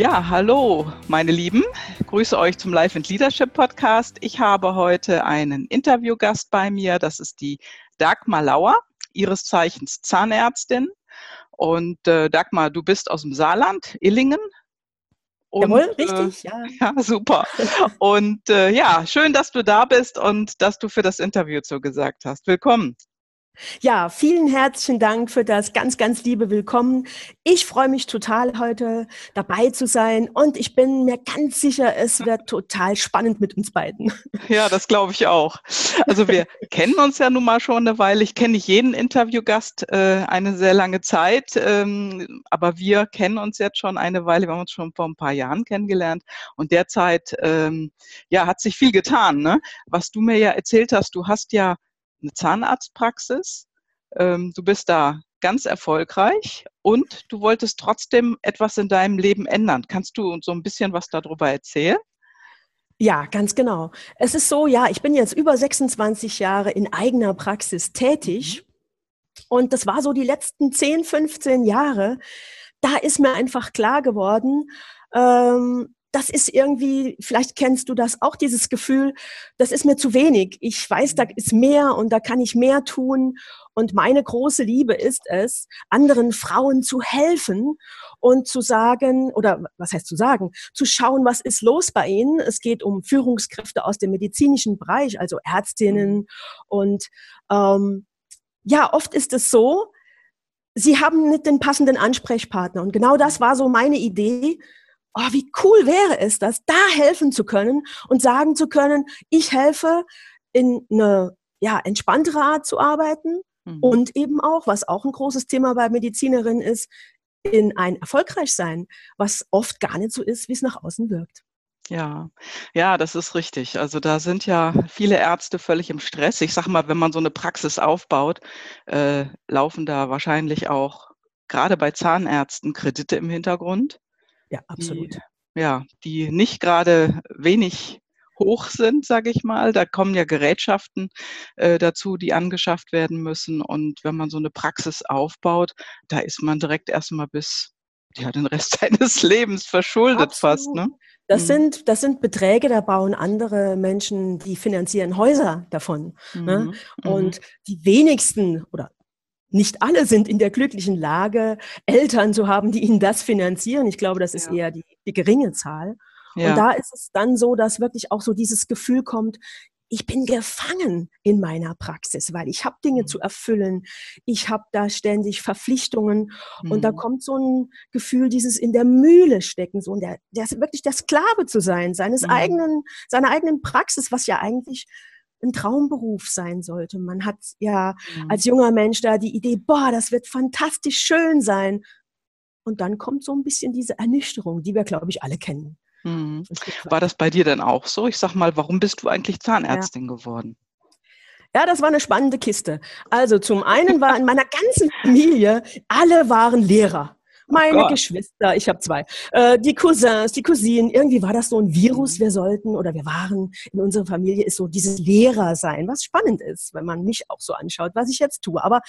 Ja, hallo, meine Lieben. Ich grüße euch zum Life and Leadership Podcast. Ich habe heute einen Interviewgast bei mir. Das ist die Dagmar Lauer, ihres Zeichens Zahnärztin. Und äh, Dagmar, du bist aus dem Saarland, Illingen. Und, Jawohl, äh, richtig, äh, ja. Ja, super. Und äh, ja, schön, dass du da bist und dass du für das Interview zugesagt hast. Willkommen. Ja, vielen herzlichen Dank für das ganz, ganz liebe Willkommen. Ich freue mich total, heute dabei zu sein und ich bin mir ganz sicher, es wird total spannend mit uns beiden. Ja, das glaube ich auch. Also wir kennen uns ja nun mal schon eine Weile. Ich kenne nicht jeden Interviewgast äh, eine sehr lange Zeit, ähm, aber wir kennen uns jetzt schon eine Weile. Wir haben uns schon vor ein paar Jahren kennengelernt und derzeit ähm, ja, hat sich viel getan. Ne? Was du mir ja erzählt hast, du hast ja eine Zahnarztpraxis. Ähm, du bist da ganz erfolgreich und du wolltest trotzdem etwas in deinem Leben ändern. Kannst du uns so ein bisschen was darüber erzählen? Ja, ganz genau. Es ist so, ja, ich bin jetzt über 26 Jahre in eigener Praxis tätig. Mhm. Und das war so die letzten 10, 15 Jahre. Da ist mir einfach klar geworden, ähm, das ist irgendwie, vielleicht kennst du das auch, dieses Gefühl, das ist mir zu wenig. Ich weiß, da ist mehr und da kann ich mehr tun. Und meine große Liebe ist es, anderen Frauen zu helfen und zu sagen, oder was heißt zu sagen, zu schauen, was ist los bei ihnen. Es geht um Führungskräfte aus dem medizinischen Bereich, also Ärztinnen. Und ähm, ja, oft ist es so, sie haben nicht den passenden Ansprechpartner. Und genau das war so meine Idee, oh, wie cool wäre es, das da helfen zu können und sagen zu können, ich helfe in eine ja, entspanntere Art zu arbeiten mhm. und eben auch, was auch ein großes Thema bei Medizinerinnen ist, in ein erfolgreich sein, was oft gar nicht so ist, wie es nach außen wirkt. Ja, ja, das ist richtig. Also da sind ja viele Ärzte völlig im Stress. Ich sage mal, wenn man so eine Praxis aufbaut, äh, laufen da wahrscheinlich auch gerade bei Zahnärzten Kredite im Hintergrund. Ja, absolut. Die, ja, die nicht gerade wenig hoch sind, sage ich mal. Da kommen ja Gerätschaften äh, dazu, die angeschafft werden müssen. Und wenn man so eine Praxis aufbaut, da ist man direkt erstmal bis ja, den Rest seines Lebens verschuldet Absolut. fast. Ne? Das, mhm. sind, das sind Beträge, da bauen andere Menschen, die finanzieren Häuser davon. Ne? Mhm. Ne? Und mhm. die wenigsten oder nicht alle sind in der glücklichen Lage, Eltern zu haben, die ihnen das finanzieren. Ich glaube, das ist ja. eher die, die, geringe Zahl. Ja. Und da ist es dann so, dass wirklich auch so dieses Gefühl kommt, ich bin gefangen in meiner Praxis, weil ich habe Dinge mhm. zu erfüllen. Ich habe da ständig Verpflichtungen mhm. und da mhm. kommt so ein Gefühl, dieses in der Mühle stecken, so der, der wirklich der Sklave zu sein, seines mhm. eigenen, seiner eigenen Praxis, was ja eigentlich ein Traumberuf sein sollte. Man hat ja mhm. als junger Mensch da die Idee, boah, das wird fantastisch schön sein. Und dann kommt so ein bisschen diese Ernüchterung, die wir, glaube ich, alle kennen. Mhm. War das bei dir denn auch so? Ich sag mal, warum bist du eigentlich Zahnärztin ja. geworden? Ja, das war eine spannende Kiste. Also zum einen war in meiner ganzen Familie, alle waren Lehrer. Meine oh Geschwister, ich habe zwei, äh, die Cousins, die Cousinen, irgendwie war das so ein Virus, mhm. wir sollten oder wir waren in unserer Familie ist so dieses Lehrer sein, was spannend ist, wenn man mich auch so anschaut, was ich jetzt tue. Aber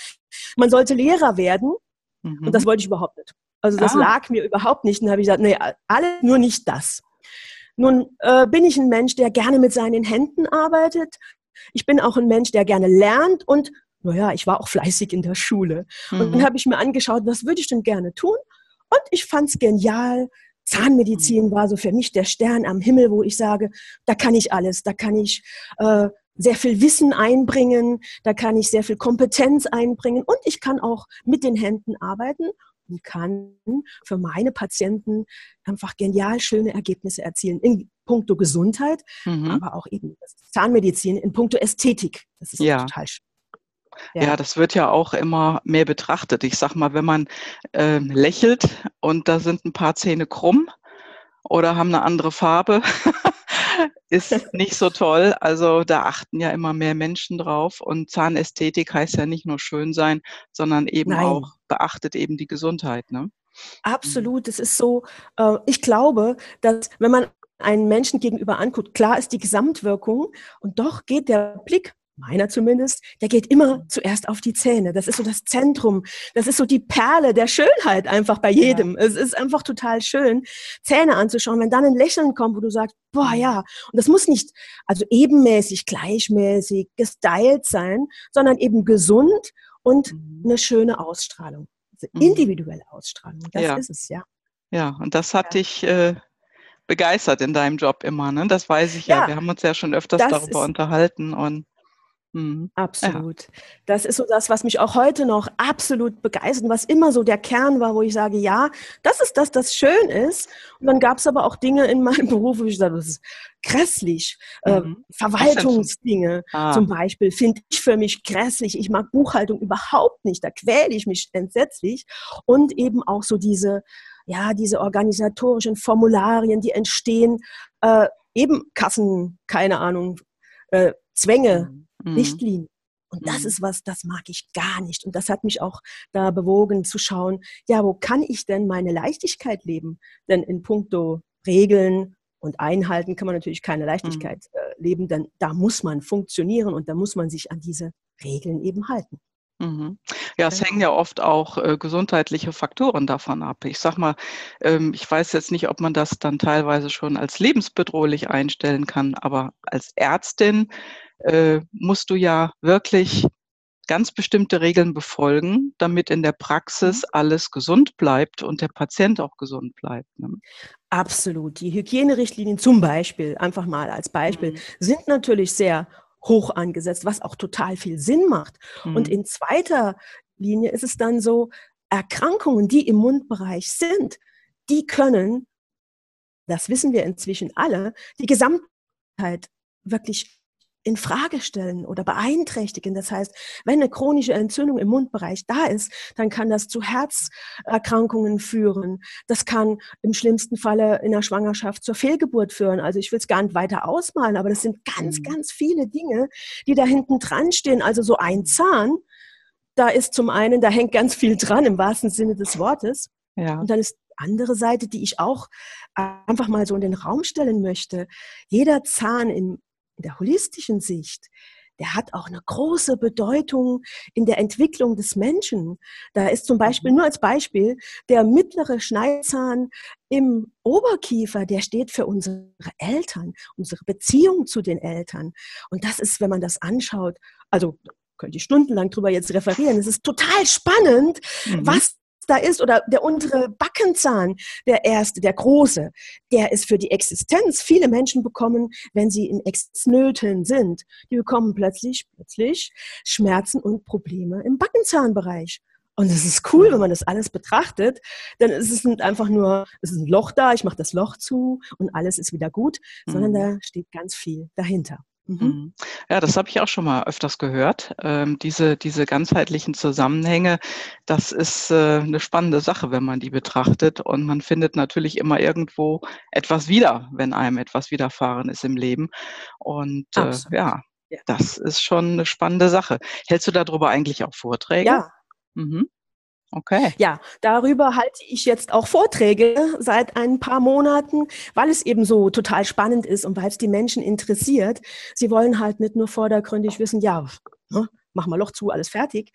man sollte Lehrer werden mhm. und das wollte ich überhaupt nicht. Also das ah. lag mir überhaupt nicht. Und habe ich gesagt, nee, alle nur nicht das. Nun äh, bin ich ein Mensch, der gerne mit seinen Händen arbeitet. Ich bin auch ein Mensch, der gerne lernt und naja, ich war auch fleißig in der Schule. Mhm. Und dann habe ich mir angeschaut, was würde ich denn gerne tun? Und ich fand es genial. Zahnmedizin war so für mich der Stern am Himmel, wo ich sage, da kann ich alles, da kann ich äh, sehr viel Wissen einbringen, da kann ich sehr viel Kompetenz einbringen und ich kann auch mit den Händen arbeiten und kann für meine Patienten einfach genial schöne Ergebnisse erzielen in puncto Gesundheit, mhm. aber auch eben Zahnmedizin in puncto Ästhetik. Das ist ja. total schön. Ja. ja. das wird ja auch immer mehr betrachtet. Ich sag mal, wenn man äh, lächelt und da sind ein paar Zähne krumm oder haben eine andere Farbe, ist nicht so toll. Also da achten ja immer mehr Menschen drauf. Und Zahnästhetik heißt ja nicht nur schön sein, sondern eben Nein. auch beachtet eben die Gesundheit. Ne? Absolut. Es ist so, äh, ich glaube, dass wenn man einen Menschen gegenüber anguckt, klar ist die Gesamtwirkung und doch geht der Blick meiner zumindest, der geht immer zuerst auf die Zähne. Das ist so das Zentrum. Das ist so die Perle der Schönheit einfach bei jedem. Ja. Es ist einfach total schön, Zähne anzuschauen. Wenn dann ein Lächeln kommt, wo du sagst, boah, ja. Und das muss nicht also ebenmäßig, gleichmäßig, gestylt sein, sondern eben gesund und mhm. eine schöne Ausstrahlung. Also individuelle Ausstrahlung. Das ja. ist es, ja. Ja, und das hat ja. dich äh, begeistert in deinem Job immer, ne? Das weiß ich ja. ja. Wir haben uns ja schon öfters darüber unterhalten und Mhm. Absolut. Ja. Das ist so das, was mich auch heute noch absolut begeistert, was immer so der Kern war, wo ich sage, ja, das ist das, das schön ist. Und dann gab es aber auch Dinge in meinem Beruf, wo ich sage, das ist grässlich. Äh, mhm. Äh, Verwaltungsdinge ah. zum Beispiel finde ich für mich grässlich. Ich mag Buchhaltung überhaupt nicht. Da quäle ich mich entsetzlich. Und eben auch so diese, ja, diese organisatorischen Formularien, die entstehen, äh, eben Kassen, keine Ahnung, äh, Zwänge. Mhm mhm. Richtlinien. Und das mhm. ist was, das mag ich gar nicht. Und das hat mich auch da bewogen zu schauen, ja, wo kann ich denn meine Leichtigkeit leben? Denn in puncto Regeln und Einhalten kann man natürlich keine mhm. Leichtigkeit mhm. leben, denn da muss man funktionieren und da muss man sich an diese Regeln eben halten. Mhm. Ja, es hängen ja oft auch äh, gesundheitliche Faktoren davon ab. Ich sag mal, ähm, ich weiß jetzt nicht, ob man das dann teilweise schon als lebensbedrohlich einstellen kann, aber als Ärztin äh, musst du ja wirklich ganz bestimmte Regeln befolgen, damit in der Praxis mhm. alles gesund bleibt und der Patient auch gesund bleibt. Ne? Absolut. Die Hygienerichtlinien zum Beispiel, einfach mal als Beispiel, mhm. sind natürlich sehr hoch angesetzt, was auch total viel Sinn macht. Mhm. Und in zweiter Linie ist es dann so, Erkrankungen, die im Mundbereich sind, die können, das wissen wir inzwischen alle, die Gesamtheit wirklich in Frage stellen oder beeinträchtigen. Das heißt, wenn eine chronische Entzündung im Mundbereich da ist, dann kann das zu Herzerkrankungen führen. Das kann im schlimmsten Falle in der Schwangerschaft zur Fehlgeburt führen. Also ich will es gar nicht weiter ausmalen, aber das sind ganz, mhm. ganz viele Dinge, die da hinten dran stehen. Also so ein Zahn, da ist zum einen, da hängt ganz viel dran im wahrsten Sinne des Wortes. Ja. Und dann ist andere Seite, die ich auch einfach mal so in den Raum stellen möchte. Jeder Zahn im in der holistischen Sicht, der hat auch eine große Bedeutung in der Entwicklung des Menschen. Da ist zum Beispiel, mhm. nur als Beispiel, der mittlere Schneidzahn im Oberkiefer, der steht für unsere Eltern, unsere Beziehung zu den Eltern. Und das ist, wenn man das anschaut, also könnte ich stundenlang drüber jetzt referieren. Es ist total spannend, mhm. was da ist oder der untere Backenzahn, der erste, der große, der ist für die Existenz. Viele Menschen bekommen, wenn sie in Existenznöten sind, die bekommen plötzlich, plötzlich Schmerzen und Probleme im Backenzahnbereich. Und es ist cool, wenn man das alles betrachtet, denn es ist nicht einfach nur, es ist ein Loch da, ich mache das Loch zu und alles ist wieder gut, mhm. sondern da steht ganz viel dahinter. Mhm. mhm. Ja, das habe ich auch schon mal öfters gehört. Ähm, diese, diese ganzheitlichen Zusammenhänge, das ist äh, eine spannende Sache, wenn man die betrachtet. Und man findet natürlich immer irgendwo etwas wieder, wenn einem etwas widerfahren ist im Leben. Und äh, ja, ja, das ist schon eine spannende Sache. Hältst du darüber eigentlich auch Vorträge? Ja. Mhm. Okay. Ja, darüber halte ich jetzt auch Vorträge seit ein paar Monaten, weil es eben so total spannend ist und weil es die Menschen interessiert. Sie wollen halt nicht nur vordergründig wissen, ja, ne, mach mal Loch zu, alles fertig.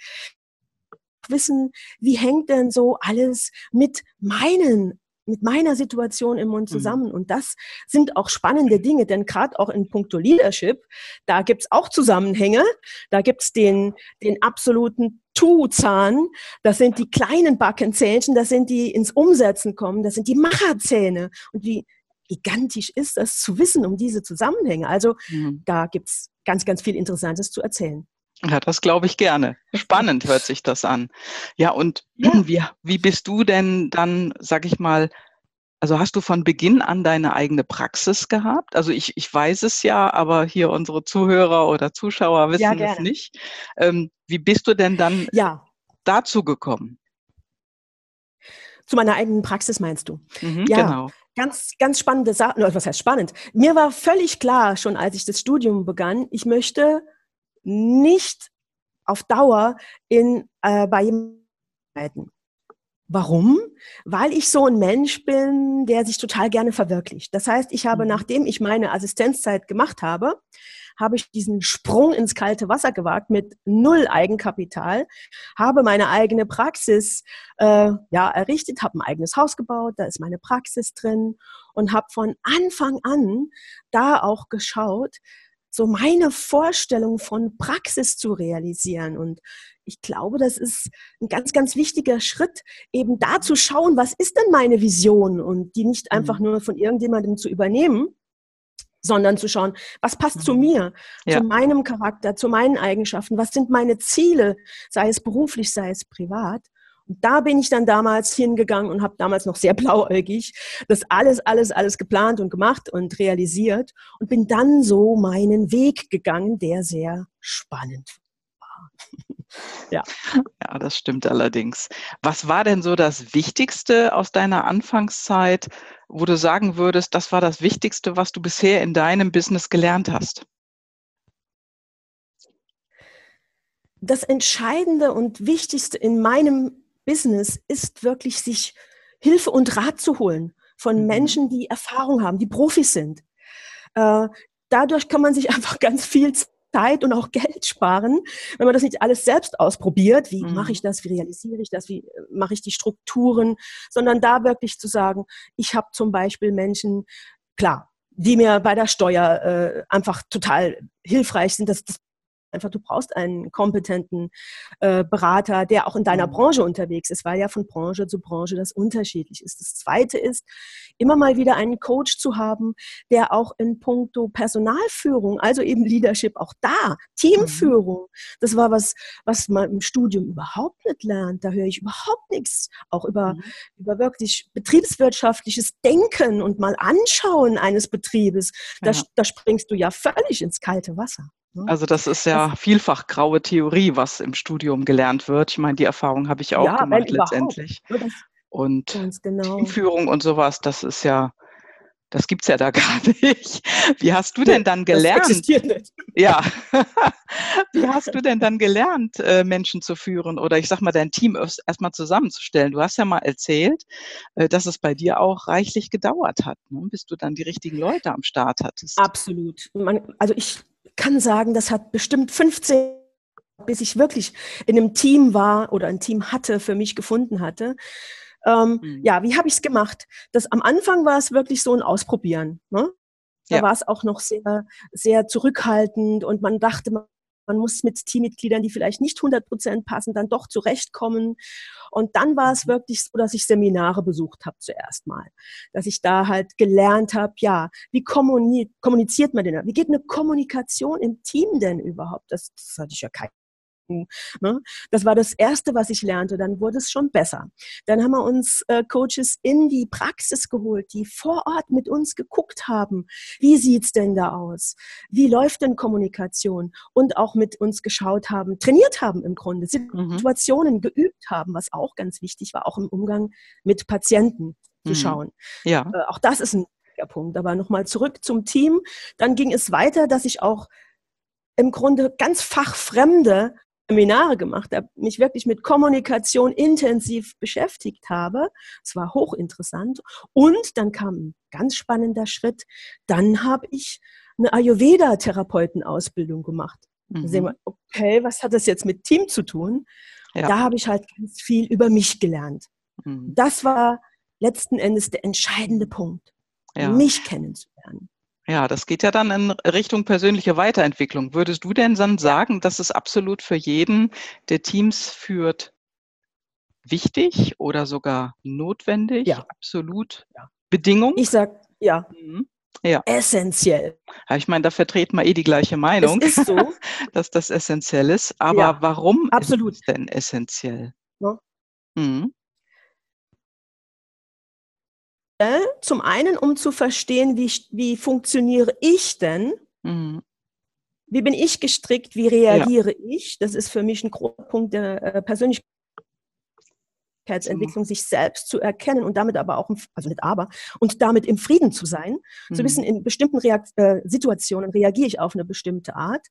Wissen, wie hängt denn so alles mit meinen mit meiner Situation im Mund mhm. zusammen. Mhm. Und das sind auch spannende Dinge, denn gerade auch in puncto Leadership, da gibt's auch Zusammenhänge. Da gibt's den, den absoluten Tu-Zahn, das sind die kleinen Backenzähnchen, das sind die ins Umsetzen kommen, das sind die Macherzähne. Und wie gigantisch ist das zu wissen um diese Zusammenhänge. Also mhm. da gibt's ganz, ganz viel Interessantes zu erzählen. Ja, das glaube ich gerne. Spannend hört sich das an. Ja, und ja. Wie, wie bist du denn dann, sag ich mal, also hast du von Beginn an deine eigene Praxis gehabt? Also ich, ich weiß es ja, aber hier unsere Zuhörer oder Zuschauer wissen ja, es nicht. Ähm, wie bist du denn dann ja. dazu gekommen? Zu meiner eigenen Praxis meinst du? Mhm, ja, genau. ganz, ganz spannende Sachen. Was heißt spannend? Mir war völlig klar, schon als ich das Studium begann, ich möchte nicht auf Dauer in, äh, bei jemandem Warum? Weil ich so ein Mensch bin, der sich total gerne verwirklicht. Das heißt, ich habe, mhm. nachdem ich meine Assistenzzeit gemacht habe, habe ich diesen Sprung ins kalte Wasser gewagt mit null Eigenkapital, habe meine eigene Praxis äh, ja errichtet, habe ein eigenes Haus gebaut, da ist meine Praxis drin und habe von Anfang an da auch geschaut, so meine Vorstellung von Praxis zu realisieren. Und ich glaube, das ist ein ganz, ganz wichtiger Schritt, eben da zu schauen, was ist denn meine Vision und die nicht einfach mhm. nur von irgendjemandem zu übernehmen, sondern zu schauen, was passt zu mhm. mir, ja. zu meinem Charakter, zu meinen Eigenschaften, was sind meine Ziele, sei es beruflich, sei es privat. Und da bin ich dann damals hingegangen und habe damals noch sehr blauäugig das alles, alles, alles geplant und gemacht und realisiert und bin dann so meinen Weg gegangen, der sehr spannend war. ja. ja, das stimmt allerdings. Was war denn so das Wichtigste aus deiner Anfangszeit, wo du sagen würdest, das war das Wichtigste, was du bisher in deinem Business gelernt hast? Das Entscheidende und Wichtigste in meinem Business ist wirklich, sich Hilfe und Rat zu holen von mhm. Menschen, die Erfahrung haben, die Profis sind. Äh, dadurch kann man sich einfach ganz viel Zeit und auch Geld sparen, wenn man das nicht alles selbst ausprobiert. Wie mhm. mache ich das? Wie realisiere ich das? Wie äh, mache ich die Strukturen? Sondern da wirklich zu sagen, ich habe zum Beispiel Menschen, klar, die mir bei der Steuer äh, einfach total hilfreich sind. Das, das einfach, du brauchst einen kompetenten äh, Berater, der auch in deiner mhm. Branche unterwegs ist, weil ja von Branche zu Branche das unterschiedlich ist. Das Zweite ist, immer mal wieder einen Coach zu haben, der auch in puncto Personalführung, also eben Leadership, auch da, Teamführung, mhm. das war was, was man im Studium überhaupt nicht lernt. Da höre ich überhaupt nichts, auch über, mhm. über wirklich betriebswirtschaftliches Denken und mal anschauen eines Betriebes. Da, ja. da springst du ja völlig ins kalte Wasser. Ne? Also das ist ja vielfach graue Theorie, was im Studium gelernt wird. Ich meine, die Erfahrung habe ich auch ja, gemacht letztendlich. Und genau. Teamführung und sowas, das ist ja, das gibt es ja da gar nicht. Wie hast du denn dann gelernt? Das existiert nicht. Ja. Wie hast du denn dann gelernt, äh, Menschen zu führen oder ich sag mal, dein Team erstmal zusammenzustellen? Du hast ja mal erzählt, äh, dass es bei dir auch reichlich gedauert hat, ne? bis du dann die richtigen Leute am Start hattest. Absolut. also ich kann sagen, das hat bestimmt 15 bis ich wirklich in einem Team war oder ein Team hatte, für mich gefunden hatte. Ähm, mhm. Ja, wie habe ich es gemacht? Das, am Anfang war es wirklich so ein Ausprobieren. Ne? Da ja. war es auch noch sehr, sehr zurückhaltend und man dachte, man man muss mit Teammitgliedern, die vielleicht nicht 100 Prozent passen, dann doch zurechtkommen. Und dann war es mhm. wirklich so, dass ich Seminare besucht habe zuerst mal. Dass ich da halt gelernt habe, ja, wie kommuniziert man denn? Wie geht eine Kommunikation im Team denn überhaupt? Das, das hatte ich ja keine Ne? Das war das Erste, was ich lernte. Dann wurde es schon besser. Dann haben wir uns äh, Coaches in die Praxis geholt, die vor Ort mit uns geguckt haben. Wie sieht's denn da aus? Wie läuft denn Kommunikation? Und auch mit uns geschaut haben, trainiert haben im Grunde, mhm. Situationen mhm. geübt haben, was auch ganz wichtig war, auch im Umgang mit Patienten zu mhm. schauen. Ja. Äh, auch das ist ein Punkt. Aber nochmal zurück zum Team. Dann ging es weiter, dass ich auch im Grunde ganz fachfremde Seminare gemacht habe, mich wirklich mit Kommunikation intensiv beschäftigt habe. Es war hochinteressant. Und dann kam ein ganz spannender Schritt. Dann habe ich eine Ayurveda-Therapeutenausbildung gemacht. Mhm. sehen wir, okay, was hat das jetzt mit Team zu tun? Ja. Da habe ich halt ganz viel über mich gelernt. Mhm. Das war letzten Endes der entscheidende Punkt, ja. mich kennenzulernen. Ja, das geht ja dann in Richtung persönliche Weiterentwicklung. Würdest du denn dann sagen, dass es absolut für jeden, der Teams führt, wichtig oder sogar notwendig? Ja. Absolut ja. Bedingung? Ich sag ja. Mhm. Ja. Essentiell. Ja, ich meine, da vertreten wir eh die gleiche Meinung, es ist so. dass das essentiell ist. Aber ja, warum absolut. ist es denn essentiell? Ja. Mhm. Zum einen, um zu verstehen, wie, wie funktioniere ich denn? Mhm. Wie bin ich gestrickt? Wie reagiere ja. ich? Das ist für mich ein großer Punkt der äh, Persönlichkeit. Persönlichkeitsentwicklung, sich selbst zu erkennen und damit aber auch, also nicht aber, und damit im Frieden zu sein. Zu wissen, mhm. in bestimmten Reakt äh, Situationen reagiere ich auf eine bestimmte Art.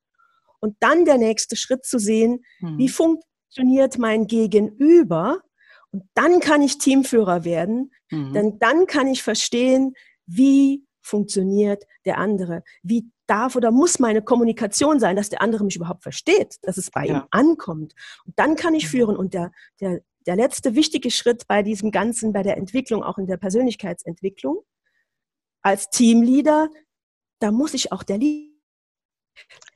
Und dann der nächste Schritt zu sehen, mhm. wie funktioniert mein Gegenüber? Und dann kann ich Teamführer werden, mhm. denn dann kann ich verstehen, wie funktioniert der andere? Wie darf oder muss meine Kommunikation sein, dass der andere mich überhaupt versteht, dass es bei ja. ihm ankommt? Und dann kann ich mhm. führen. Und der, der, der letzte wichtige Schritt bei diesem Ganzen, bei der Entwicklung, auch in der Persönlichkeitsentwicklung, als Teamleader, da muss ich auch der Leader,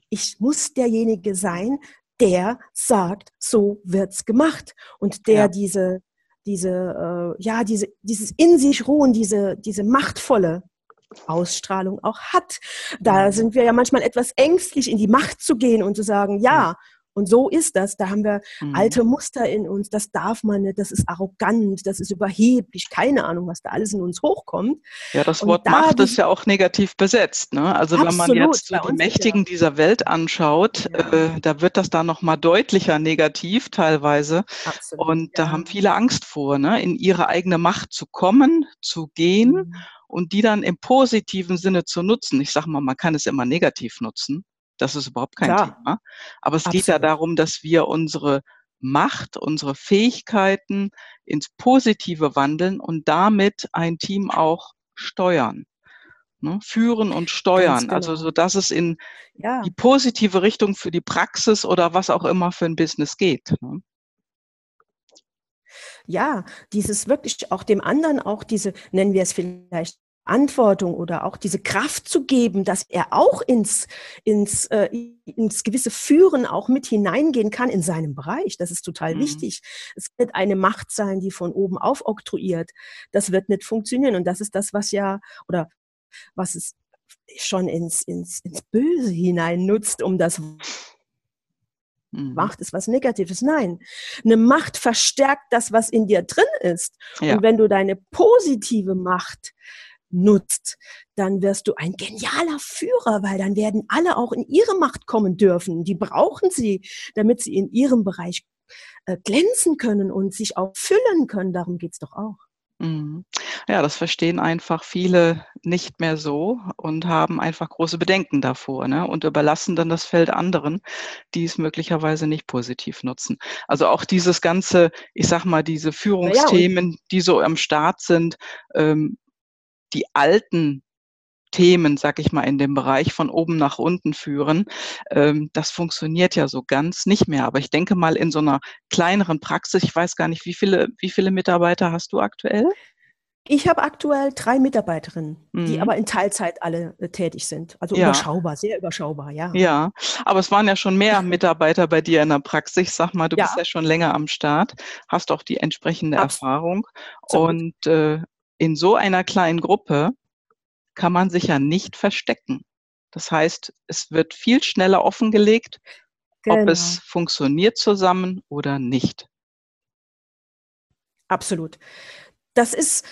ich muss derjenige sein, der sagt, so wird's gemacht und der ja. diese diese äh, ja diese dieses in sich ruhen, diese diese machtvolle Ausstrahlung auch hat. Da mhm. sind wir ja manchmal etwas ängstlich, in die Macht zu gehen und zu sagen, ja, und so ist das. Da haben wir mhm. alte Muster in uns. Das darf man nicht. Das ist arrogant. Das ist überheblich. Keine Ahnung, was da alles in uns hochkommt. Ja, das Wort da Macht ist ja auch negativ besetzt. Ne? Also absolut, wenn man jetzt so die Mächtigen ja. dieser Welt anschaut, ja. äh, da wird das da noch mal deutlicher negativ teilweise. Absolut, und da haben viele Angst vor, ne? in ihre eigene Macht zu kommen, zu gehen. Mhm und die dann im positiven Sinne zu nutzen. Ich sage mal, man kann es immer negativ nutzen. Das ist überhaupt kein Klar. Thema. Aber es Absolut. geht ja darum, dass wir unsere Macht, unsere Fähigkeiten ins Positive wandeln und damit ein Team auch steuern. Ne? Führen und steuern. Genau. Also so dass es in ja. die positive Richtung für die Praxis oder was auch immer für ein Business geht. Ne? ja, dieses wirklich auch dem anderen auch diese, nennen wir es vielleicht Verantwortung oder auch diese Kraft zu geben, dass er auch ins, ins, äh, ins gewisse Führen auch mit hineingehen kann in seinem Bereich. Das ist total mhm. wichtig. Es wird eine Macht sein, die von oben auf oktroyiert. Das wird nicht funktionieren. Und das ist das, was ja, oder was es schon ins, ins, ins Böse hinein nutzt, um das Mhm. Macht ist was Negatives. Nein. Eine Macht verstärkt das, was in dir drin ist. Ja. Und wenn du deine positive Macht nutzt, dann wirst du ein genialer Führer, weil dann werden alle auch in ihre Macht kommen dürfen. Die brauchen sie, damit sie in ihrem Bereich äh, glänzen können und sich auch füllen können. Darum geht's doch auch. Mhm. Ja, das verstehen einfach viele nicht mehr so und haben einfach große Bedenken davor ne? und überlassen dann das Feld anderen, die es möglicherweise nicht positiv nutzen. Also auch dieses ganze, ich sag mal, diese Führungsthemen, die so am Start sind, ähm, die alten Themen, sag ich mal, in dem Bereich von oben nach unten führen. Ähm, das funktioniert ja so ganz nicht mehr. Aber ich denke mal in so einer kleineren Praxis, ich weiß gar nicht, wie viele, wie viele Mitarbeiter hast du aktuell? Ich habe aktuell drei Mitarbeiterinnen, mhm. die aber in Teilzeit alle äh, tätig sind. Also ja. überschaubar, sehr überschaubar, ja. Ja, aber es waren ja schon mehr Mitarbeiter bei dir in der Praxis. Ich sag mal, du ja. bist ja schon länger am Start, hast auch die entsprechende Absolut. Erfahrung. Und äh, in so einer kleinen Gruppe kann man sich ja nicht verstecken. Das heißt, es wird viel schneller offengelegt, genau. ob es funktioniert zusammen oder nicht. Absolut. Das ist,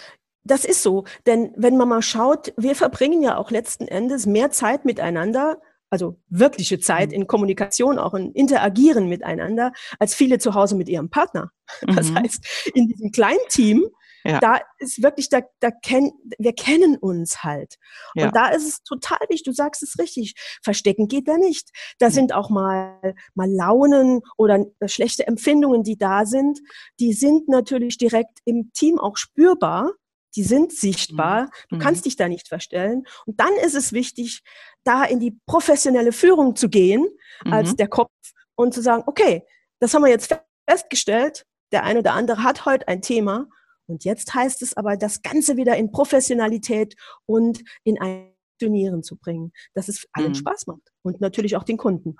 das ist so. Denn wenn man mal schaut, wir verbringen ja auch letzten Endes mehr Zeit miteinander, also wirkliche Zeit mhm. in Kommunikation, auch in Interagieren miteinander, als viele zu Hause mit ihrem Partner. Das mhm. heißt, in diesem kleinen Team ja. Da ist wirklich, da, da kenn, wir kennen uns halt. Und ja. da ist es total wichtig, du sagst es richtig, verstecken geht da nicht. Da sind auch mal, mal Launen oder äh, schlechte Empfindungen, die da sind. Die sind natürlich direkt im Team auch spürbar. Die sind sichtbar. Mhm. Du kannst dich da nicht verstellen. Und dann ist es wichtig, da in die professionelle Führung zu gehen, mhm. als der Kopf und zu sagen, okay, das haben wir jetzt festgestellt. Der eine oder andere hat heute ein Thema und jetzt heißt es aber, das Ganze wieder in Professionalität und in ein Turnieren zu bringen, dass es allen mhm. Spaß macht und natürlich auch den Kunden.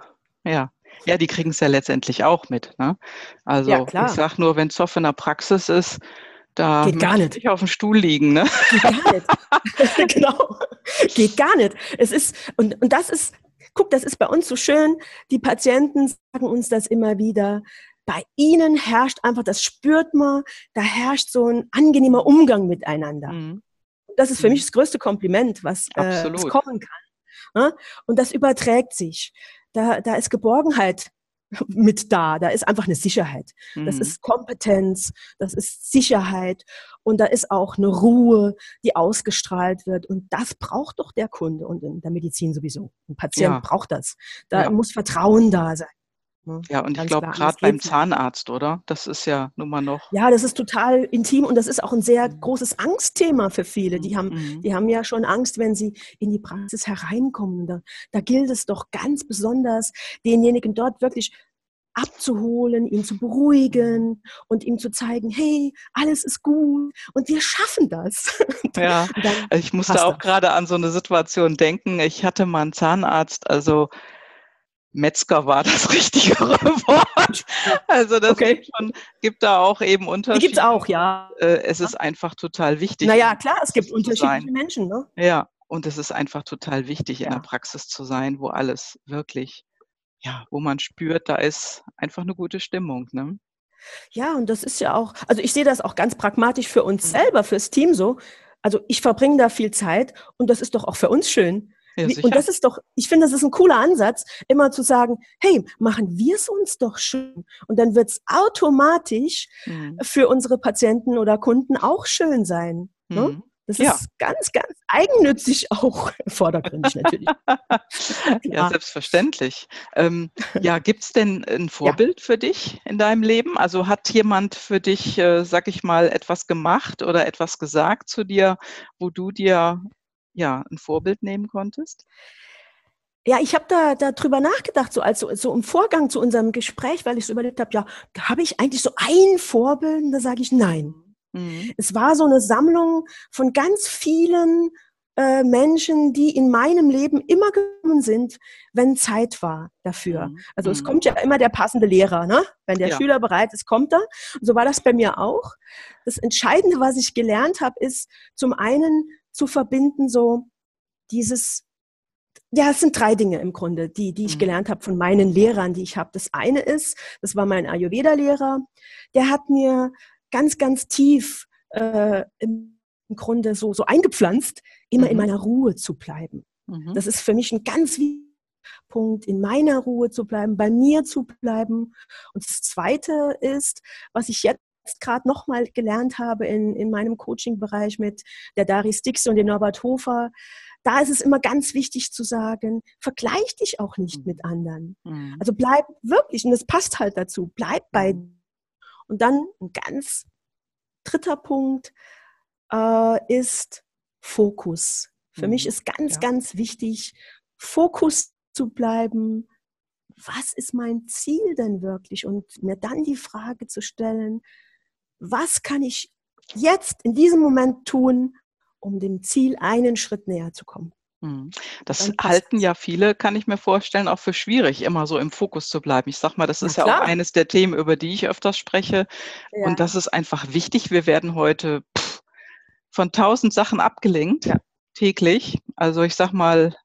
Ja, ja, die kriegen es ja letztendlich auch mit. Ne? Also ja, ich sage nur, wenn Zoff in der Praxis ist, da Geht gar nicht. ich auf dem Stuhl liegen. Ne? Geht gar nicht. genau. Geht gar nicht. Es ist, und, und das ist, guck, das ist bei uns so schön. Die Patienten sagen uns das immer wieder bei ihnen herrscht einfach, das spürt man, da herrscht so ein angenehmer Umgang miteinander. Mhm. Das ist für mhm. mich das größte Kompliment, was, äh, was kommen kann. Ne? Und das überträgt sich. Da, da ist Geborgenheit mit da. Da ist einfach eine Sicherheit. Das Mhm. ist Kompetenz, das ist Sicherheit und da ist auch eine Ruhe, die ausgestrahlt wird. Und das braucht doch der Kunde und in der Medizin sowieso. Ein Patient Ja. braucht das. Da Ja. muss Vertrauen da sein. Ne? Ja, und ich Ganz glaube, klar, gerade beim. Zahnarzt, oder? Das ist ja nun mal noch. Ja, das ist total intim und das ist auch ein sehr Mhm. großes Angstthema für viele. Die haben, Mhm. die haben ja schon Angst, wenn sie in die Praxis hereinkommen. Da, da gilt es doch ganz besonders, denjenigen dort wirklich abzuholen, ihn zu beruhigen und ihm zu zeigen, hey, alles ist gut und wir schaffen das. Ja, ich musste auch gerade an so eine Situation denken. Ich hatte mal einen Zahnarzt, also Metzger war das richtigere Wort. Also das Okay. gibt, schon, gibt da auch eben Die Unterschiede. gibt's auch, ja. Äh, Es ist einfach total wichtig. Naja, in klar, es gibt unterschiedliche. Menschen, ne? Ja, und es ist einfach total wichtig, in Ja. der Praxis zu sein, wo alles wirklich, ja, wo man spürt, da ist einfach eine gute Stimmung. Ne? Ja, und das ist ja auch, also ich sehe das auch ganz pragmatisch für uns Mhm. selber, fürs Team so. Also ich verbringe da viel Zeit und das ist doch auch für uns schön. Ja. Und das ist doch, ich finde, das ist ein cooler Ansatz, immer zu sagen, hey, machen wir es uns doch schön. Und dann wird es automatisch Mhm. für unsere Patienten oder Kunden auch schön sein. Ne? Mhm. Das Ja. ist ganz, ganz eigennützig auch vordergründig natürlich. Ja, selbstverständlich. Ähm, ja, gibt's denn ein Vorbild für dich in deinem Leben? Also hat jemand für dich, äh, sag ich mal, etwas gemacht oder etwas gesagt zu dir, wo du dir ja ein Vorbild nehmen konntest? Ja, ich habe da darüber nachgedacht, so als so, so im Vorgang zu unserem Gespräch, weil ich so überlegt habe, ja, habe ich eigentlich so ein Vorbild? Und da sage ich nein. Mhm. Es war so eine Sammlung von ganz vielen äh, Menschen, die in meinem Leben immer gekommen sind, wenn Zeit war dafür. Mhm. Also es Mhm. kommt ja immer der passende Lehrer, ne? Wenn der Ja. Schüler bereit ist, kommt er. Und so war das bei mir auch. Das Entscheidende, was ich gelernt habe, ist zum einen zu verbinden, so dieses, ja, es sind drei Dinge im Grunde, die, die ich Mhm. gelernt habe von meinen Lehrern, die ich habe. Das eine ist, das war mein Ayurveda-Lehrer, der hat mir ganz, ganz tief äh, im Grunde so, so eingepflanzt, immer in Mhm. meiner Ruhe zu bleiben. Mhm. Das ist für mich ein ganz wichtiger Punkt, in meiner Ruhe zu bleiben, bei mir zu bleiben. Und das Zweite ist, was ich jetzt gerade nochmal gelernt habe in, in meinem Coaching-Bereich mit der Dari Stix und dem Norbert Hofer, da ist es immer ganz wichtig zu sagen, vergleich dich auch nicht mit anderen. Mhm. Also bleib wirklich, und das passt halt dazu, bleib bei. Mhm. Und dann ein ganz dritter Punkt äh, ist Fokus. Für Mhm. mich ist ganz, Ja. ganz wichtig, Fokus zu bleiben. Was ist mein Ziel denn wirklich? Und mir dann die Frage zu stellen, was kann ich jetzt in diesem Moment tun, um dem Ziel einen Schritt näher zu kommen? Mhm. Das halten ja viele, kann ich mir vorstellen, auch für schwierig, immer so im Fokus zu bleiben. Ich sag mal, das ist ja auch eines der Themen, über die ich öfters spreche. Ja. Und das ist einfach wichtig. Wir werden heute pff, von tausend Sachen abgelenkt, Ja. täglich. Also ich sag mal.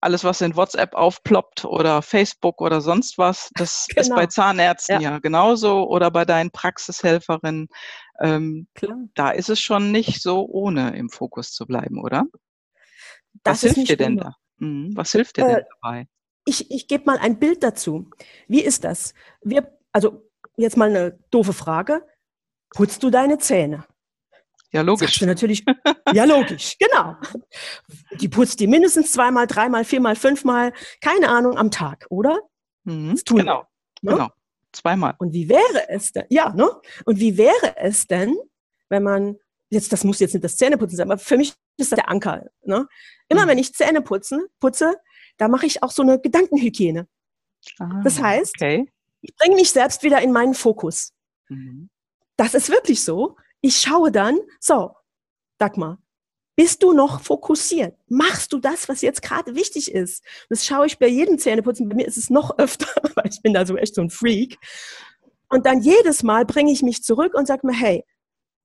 Alles, was in WhatsApp aufploppt oder Facebook oder sonst was, das ist bei Genau. Zahnärzten Ja. ja genauso oder bei deinen Praxishelferinnen. Ähm, Klar. da ist es schon nicht so ohne im Fokus zu bleiben, oder? Das Was hilft dir denn ohne. da? Mhm. Was hilft dir Äh, denn dabei? Ich, ich gebe mal ein Bild dazu. Wie ist das? Wir, also jetzt mal eine doofe Frage. Putzt du deine Zähne? Ja, Sagst logisch. du natürlich, ja logisch, genau. Die putzt die mindestens zweimal, dreimal, viermal, fünfmal, keine Ahnung, am Tag, oder? Mhm. Das tun wir, Genau, ne? genau. Zweimal. Und wie wäre es denn, ja, ne? Und wie wäre es denn, wenn man, jetzt, das muss jetzt nicht das Zähneputzen sein, aber für mich ist das der Anker, ne? Immer Mhm. wenn ich Zähne putzen, putze, da mache ich auch so eine Gedankenhygiene. Das Ah, heißt, okay. Ich bringe mich selbst wieder in meinen Fokus. Mhm. Das ist wirklich so. Ich schaue dann, so, Dagmar, bist du noch fokussiert? Machst du das, was jetzt gerade wichtig ist? Das schaue ich bei jedem Zähneputzen. Bei mir ist es noch öfter, weil ich bin da so echt so ein Freak. Und dann jedes Mal bringe ich mich zurück und sage mir, hey,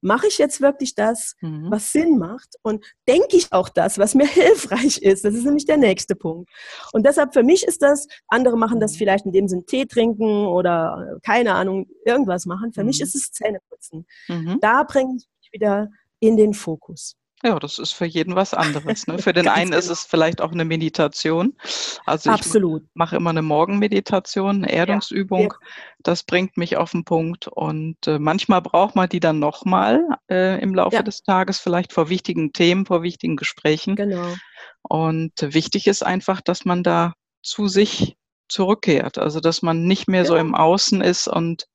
mache ich jetzt wirklich das, Mhm. was Sinn macht? Und denke ich auch das, was mir hilfreich ist? Das ist nämlich der nächste Punkt. Und deshalb für mich ist das, andere machen das Mhm. vielleicht, indem sie einen Tee trinken oder äh, keine Ahnung, irgendwas machen. Für mich Mhm. ist es Zähneputzen. Mhm. Da bringe ich mich wieder in den Fokus. Ja, das ist für jeden was anderes. Ne? Für den einen genau. ist es vielleicht auch eine Meditation. Also ich Absolut. mache immer eine Morgenmeditation, eine Erdungsübung. Ja. Das bringt mich auf den Punkt. Und äh, manchmal braucht man die dann nochmal äh, im Laufe ja. des Tages, vielleicht vor wichtigen Themen, vor wichtigen Gesprächen. Genau. Und wichtig ist einfach, dass man da zu sich zurückkehrt. Also dass man nicht mehr ja. so im Außen ist und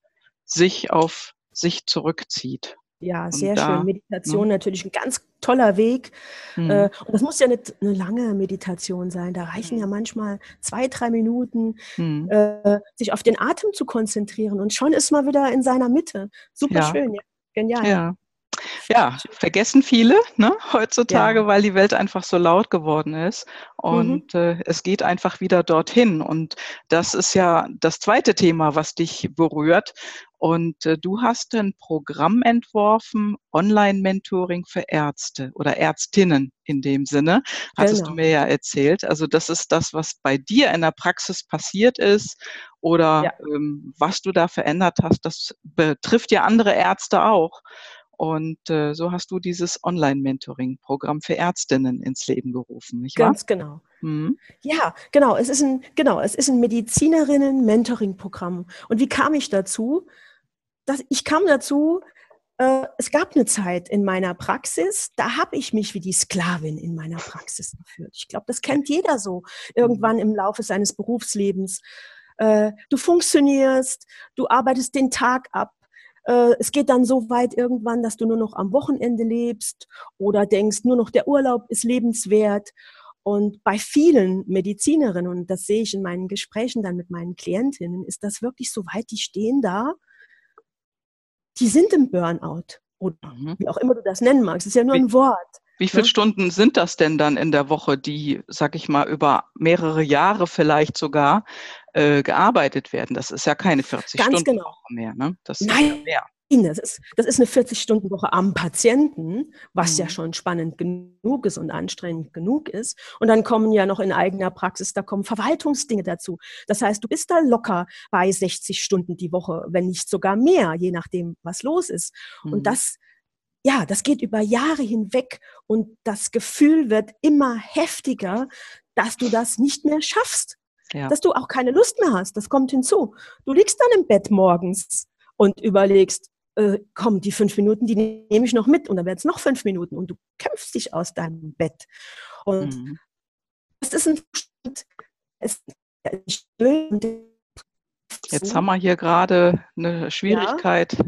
sich auf sich zurückzieht. Ja, sehr da, schön. Meditation ne? natürlich ein ganz toller Weg. Mhm. Äh, und das muss ja nicht eine lange Meditation sein. Da reichen ja manchmal zwei, drei Minuten, mhm. äh, sich auf den Atem zu konzentrieren. Und schon ist man wieder in seiner Mitte. Super ja. schön, ja. genial. Ja. Ja, vergessen viele ne, heutzutage, ja. weil die Welt einfach so laut geworden ist. Und mhm. äh, es geht einfach wieder dorthin. Und das ist ja das zweite Thema, was dich berührt. Und äh, du hast ein Programm entworfen, Online-Mentoring für Ärzte oder Ärztinnen in dem Sinne, hattest genau. du mir ja erzählt. Also das ist das, was bei dir in der Praxis passiert ist oder ja. ähm, was du da verändert hast. Das betrifft ja andere Ärzte auch. Und äh, so hast du dieses Online-Mentoring-Programm für Ärztinnen ins Leben gerufen, nicht wahr? Ganz genau. Mhm. Ja, genau. Es ist ein, genau, es ist ein Medizinerinnen-Mentoring-Programm. Und wie kam ich dazu? Dass ich kam dazu, äh, es gab eine Zeit in meiner Praxis, da habe ich mich wie die Sklavin in meiner Praxis gefühlt. Ich glaube, das kennt jeder so irgendwann im Laufe seines Berufslebens. Äh, du funktionierst, du arbeitest den Tag ab, äh, es geht dann so weit irgendwann, dass du nur noch am Wochenende lebst oder denkst, nur noch der Urlaub ist lebenswert. Und bei vielen Medizinerinnen, und das sehe ich in meinen Gesprächen dann mit meinen Klientinnen, ist das wirklich so weit, die stehen da, die sind im Burnout. Oder mhm. wie auch immer du das nennen magst. Es ist ja nur ein Wort. Wie viele ne? Stunden sind das denn dann in der Woche, die, sag ich mal, über mehrere Jahre vielleicht sogar äh, gearbeitet werden? Das ist ja keine 40 Ganz Stunden genau. Woche mehr, ne? Das Nein. ist ja mehr. Das ist, das ist eine 40-Stunden-Woche am Patienten, was mhm. ja schon spannend genug ist und anstrengend genug ist. Und dann kommen ja noch in eigener Praxis, da kommen Verwaltungsdinge dazu. Das heißt, du bist da locker bei 60 Stunden die Woche, wenn nicht sogar mehr, je nachdem, was los ist. Mhm. Und das ja, das geht über Jahre hinweg und das Gefühl wird immer heftiger, dass du das nicht mehr schaffst. Ja. Dass du auch keine Lust mehr hast. Das kommt hinzu. Du liegst dann im Bett morgens und überlegst, äh, komm, die fünf Minuten, die nehme ich noch mit und dann werden es noch fünf Minuten und du kämpfst dich aus deinem Bett. Und mhm. das ist ein es, Jetzt haben wir hier gerade eine Schwierigkeit. Ja.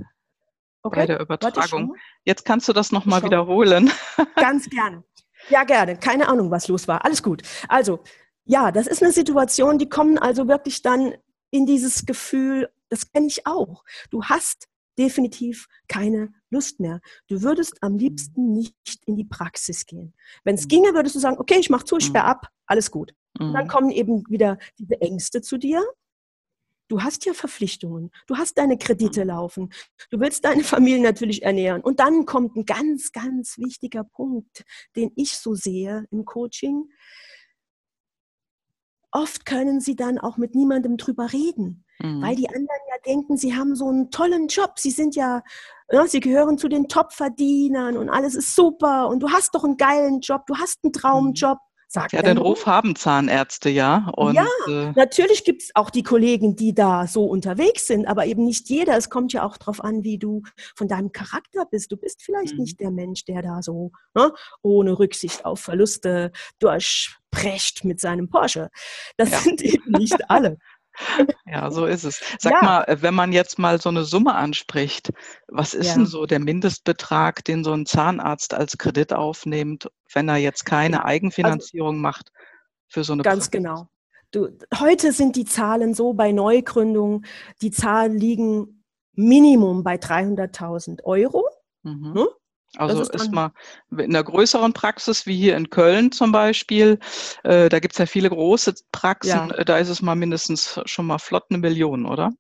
Okay. bei der Übertragung. Jetzt kannst du das nochmal wiederholen. Ganz gerne. Ja, gerne. Keine Ahnung, was los war. Alles gut. Also, ja, das ist eine Situation, die kommen also wirklich dann in dieses Gefühl, das kenne ich auch. Du hast definitiv keine Lust mehr. Du würdest am liebsten nicht in die Praxis gehen. Wenn es mhm. ginge, würdest du sagen, okay, ich mache zu, ich sperre mhm. ab, alles gut. Und dann mhm. kommen eben wieder diese Ängste zu dir Du hast ja Verpflichtungen, du hast deine Kredite laufen, du willst deine Familie natürlich ernähren. Und dann kommt ein ganz, ganz wichtiger Punkt, den ich so sehe im Coaching. Oft können sie dann auch mit niemandem drüber reden, mhm. weil die anderen ja denken, sie haben so einen tollen Job. Sie sind ja, ja, sie gehören zu den Top-Verdienern und alles ist super und du hast doch einen geilen Job, du hast einen mhm. Traumjob. Sagt ja, den Ruf haben Zahnärzte, ja. Und, ja, äh, natürlich gibt es auch die Kollegen, die da so unterwegs sind, aber eben nicht jeder. Es kommt ja auch darauf an, wie du von deinem Charakter bist. Du bist vielleicht mhm. nicht der Mensch, der da so ne, ohne Rücksicht auf Verluste durchprescht mit seinem Porsche. Das ja. sind eben nicht alle. Ja, so ist es. Sag ja. mal, wenn man jetzt mal so eine Summe anspricht, was ist ja. denn so der Mindestbetrag, den so ein Zahnarzt als Kredit aufnimmt, wenn er jetzt keine also Eigenfinanzierung also, macht für so eine Ganz Praxis? genau. Du, heute sind die Zahlen so bei Neugründungen, die Zahlen liegen Minimum bei 300.000 Euro. Mhm. Ne? Also ist, mal in einer größeren Praxis, wie hier in Köln zum Beispiel, äh, da gibt es ja viele große Praxen, ja. Äh, da ist es mal mindestens schon mal flott eine Million, oder?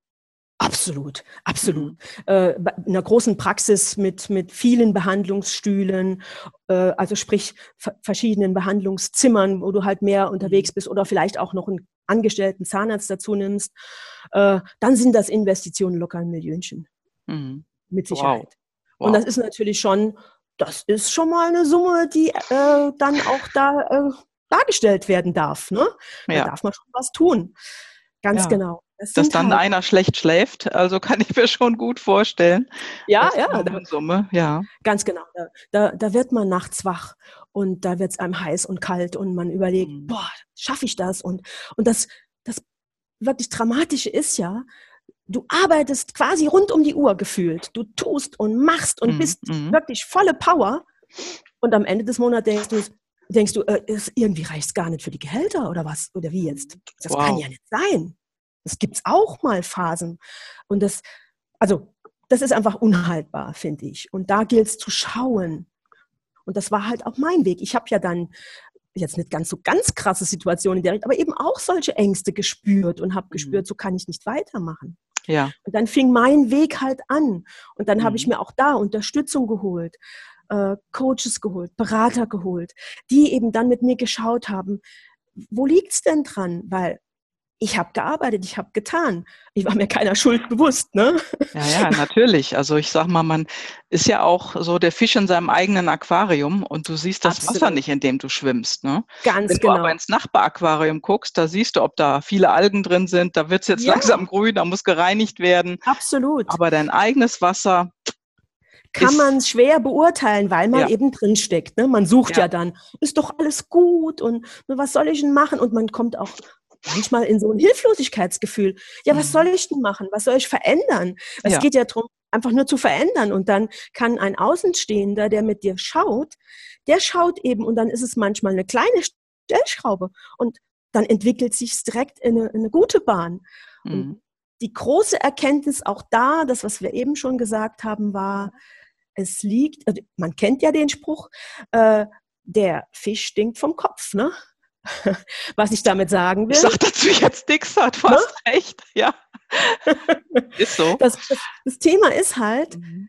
Absolut, absolut. Mhm. Äh, in einer großen Praxis mit, mit vielen Behandlungsstühlen, äh, also sprich verschiedenen Behandlungszimmern, wo du halt mehr unterwegs mhm. bist oder vielleicht auch noch einen angestellten Zahnarzt dazu nimmst, äh, dann sind das Investitionen locker ein Millionchen. Mhm. Mit Sicherheit. Wow. Wow. Und das ist natürlich schon, das ist schon mal eine Summe, die äh, dann auch da äh, dargestellt werden darf. Ne? Da Ja. darf man schon was tun. Ganz Ja. genau. Das Dass dann halt- einer schlecht schläft, also kann ich mir schon gut vorstellen. ja, Das ja, da, Unsumme, ja. ganz genau. Da, da, da wird man nachts wach und da wird es einem heiß und kalt und man überlegt, Mhm. boah, schaffe ich das? Und, und das, das wirklich Dramatische ist ja, du arbeitest quasi rund um die Uhr gefühlt. Du tust und machst und Mhm, bist mhm. wirklich volle Power. Und am Ende des Monats denkst du, denkst du, äh, ist, irgendwie reicht es gar nicht für die Gehälter oder was? Oder wie jetzt? Das kann Wow. ja nicht sein. Das gibt es auch mal Phasen. Und das, also, das ist einfach unhaltbar, finde ich. Und da gilt es zu schauen. Und das war halt auch mein Weg. Ich habe ja dann jetzt nicht ganz so ganz krasse Situationen in der Richtung, aber eben auch solche Ängste gespürt und habe Mhm. gespürt, so kann ich nicht weitermachen. Ja, Und dann fing mein Weg halt an. Und dann habe ich Mhm. mir auch da Unterstützung geholt, äh, Coaches geholt, Berater geholt, die eben dann mit mir geschaut haben, wo liegt's denn dran? Weil ich habe gearbeitet, ich habe getan. Ich war mir keiner Schuld bewusst. Ne? ja, ja, natürlich. Also ich sag mal, man ist ja auch so der Fisch in seinem eigenen Aquarium und du siehst das Wasser Absolut. nicht, in dem du schwimmst. Ne? Ganz Wenn genau. du aber ins Nachbaraquarium guckst, da siehst du, ob da viele Algen drin sind, da wird es jetzt Ja. langsam grün, da muss gereinigt werden. Absolut. Aber dein eigenes Wasser, Kann man schwer beurteilen, weil man Ja. eben drin steckt. Ne? Man sucht ja. Ja. dann, ist doch alles gut und ne, was soll ich denn machen? Und man kommt auch manchmal in so ein Hilflosigkeitsgefühl. Ja, was Mhm. soll ich denn machen? Was soll ich verändern? Es Ja. geht ja darum, einfach nur zu verändern. Und dann kann ein Außenstehender, der mit dir schaut, der schaut eben und dann ist es manchmal eine kleine Stellschraube und dann entwickelt sich direkt in eine, in eine gute Bahn. Mhm. die große Erkenntnis auch da, das, was wir eben schon gesagt haben, war, es liegt, also man kennt ja den Spruch, äh, der Fisch stinkt vom Kopf, ne? Was ich damit sagen will. ich sag dazu jetzt nichts, hat fast recht. Ja, ist so. das, das, das Thema ist halt, Mhm.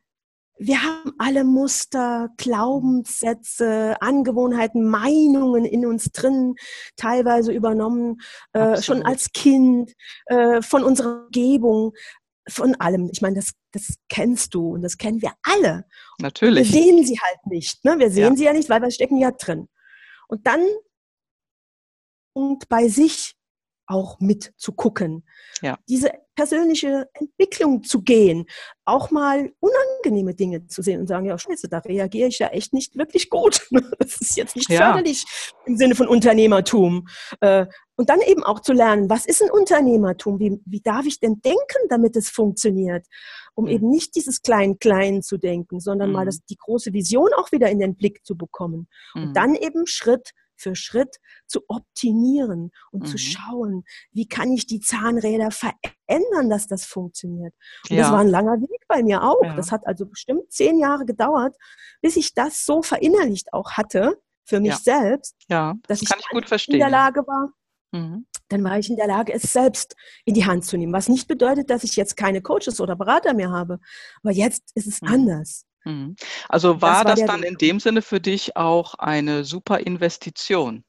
wir haben alle Muster, Glaubenssätze, Angewohnheiten, Meinungen in uns drin, teilweise übernommen, äh, schon als Kind, äh, von unserer Umgebung, von allem. Ich meine, das, das kennst du und das kennen wir alle. Wir Natürlich. sehen sie halt nicht. Ne? Wir sehen Ja. sie ja nicht, weil wir stecken ja drin. Und dann und bei sich auch mit zu gucken. Ja. Diese persönliche Entwicklung zu gehen, auch mal unangenehme Dinge zu sehen und sagen, ja, scheiße, da reagiere ich ja echt nicht wirklich gut. Das ist jetzt nicht Ja. förderlich im Sinne von Unternehmertum. Äh, Und dann eben auch zu lernen, was ist ein Unternehmertum? Wie, wie darf ich denn denken, damit es funktioniert? Um Mhm. eben nicht dieses Klein-Klein zu denken, sondern mal Mhm. das, die große Vision auch wieder in den Blick zu bekommen. Mhm. Und dann eben Schritt für Schritt zu optimieren und zu Mhm. schauen, wie kann ich die Zahnräder verändern, dass das funktioniert. Und ja. das war ein langer Weg bei mir auch. Ja. Das hat also bestimmt zehn Jahre gedauert, bis ich das so verinnerlicht auch hatte für mich Ja. selbst, ja, dass das ich kann ich verstehen. in der Lage war, Mhm. dann war ich in der Lage, es selbst in die Hand zu nehmen. Was nicht bedeutet, dass ich jetzt keine Coaches oder Berater mehr habe. Aber jetzt ist es Mhm. anders. Mhm. Also Das war war das dann in dem Sinne für dich auch eine super Investition?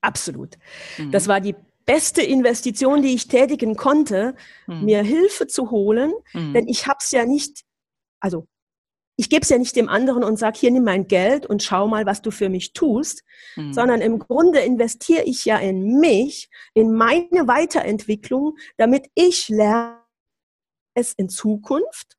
Absolut. Mhm. Das war die beste Investition, die ich tätigen konnte, Mhm. mir Hilfe zu holen, Mhm. denn ich habe es ja nicht, also ich gebe es ja nicht dem anderen und sage, hier nimm mein Geld und schau mal, was du für mich tust, Mhm. sondern im Grunde investiere ich ja in mich, in meine Weiterentwicklung, damit ich lerne, es in Zukunft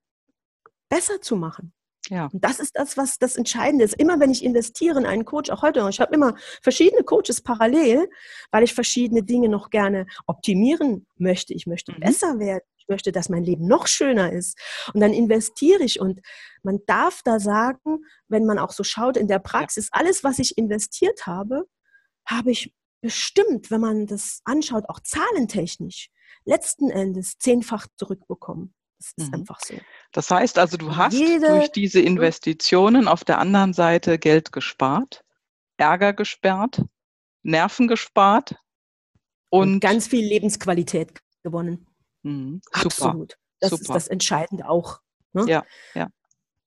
besser zu machen. ja. Und das ist das, was das Entscheidende ist. Immer wenn ich investiere in einen Coach, auch heute noch, ich habe immer verschiedene Coaches parallel, weil ich verschiedene Dinge noch gerne optimieren möchte. Ich möchte Mhm. besser werden. Ich möchte, dass mein Leben noch schöner ist. Und dann investiere ich. Und man darf da sagen, wenn man auch so schaut in der Praxis, alles, was ich investiert habe, habe ich bestimmt, wenn man das anschaut, auch zahlentechnisch, letzten Endes zehnfach zurückbekommen. Das ist Mhm. einfach so. Das heißt also, du hast Jede- durch diese Investitionen auf der anderen Seite Geld gespart, Ärger gespart, Nerven gespart und und ganz viel Lebensqualität gewonnen. Mhm, super. Absolut. Das ist super. das Entscheidende auch. Ne? Ja, ja.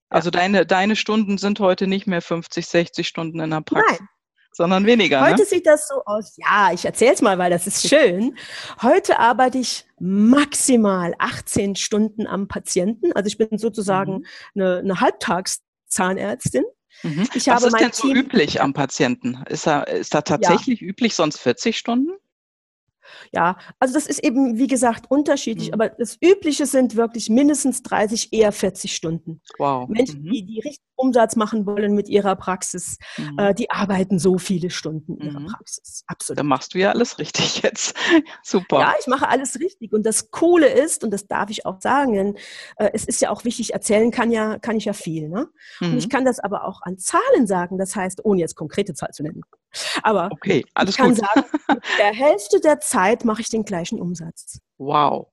Also deine, deine Stunden sind heute nicht mehr 50, 60 Stunden in der Praxis, Nein, sondern weniger. heute ne? sieht das so aus. Ja, ich erzähl's mal, weil das ist schön. Heute arbeite ich maximal 18 Stunden am Patienten. Also ich bin sozusagen Mhm. eine, eine Zahnärztin. Mhm. Ich Was ist denn so Team üblich am Patienten? Ist da, ist da tatsächlich ja. üblich sonst 40 Stunden? Ja, also das ist eben, wie gesagt, unterschiedlich, mhm. aber das Übliche sind wirklich mindestens 30, eher 40 Stunden. Wow. Menschen, mhm. die, die richtig Umsatz machen wollen mit ihrer Praxis, mhm. äh, die arbeiten so viele Stunden in ihrer mhm. Praxis. Absolut. Da machst du ja alles richtig jetzt. Super. Ja, ich mache alles richtig. Und das Coole ist, und das darf ich auch sagen, denn äh, es ist ja auch wichtig, erzählen kann ja, kann ich ja viel. Ne? Und ich mhm. kann das aber auch an Zahlen sagen, das heißt, ohne jetzt konkrete Zahl zu nennen. Aber okay, alles ich kann gut. sagen, mit der Hälfte der Zeit mache ich den gleichen Umsatz. Wow.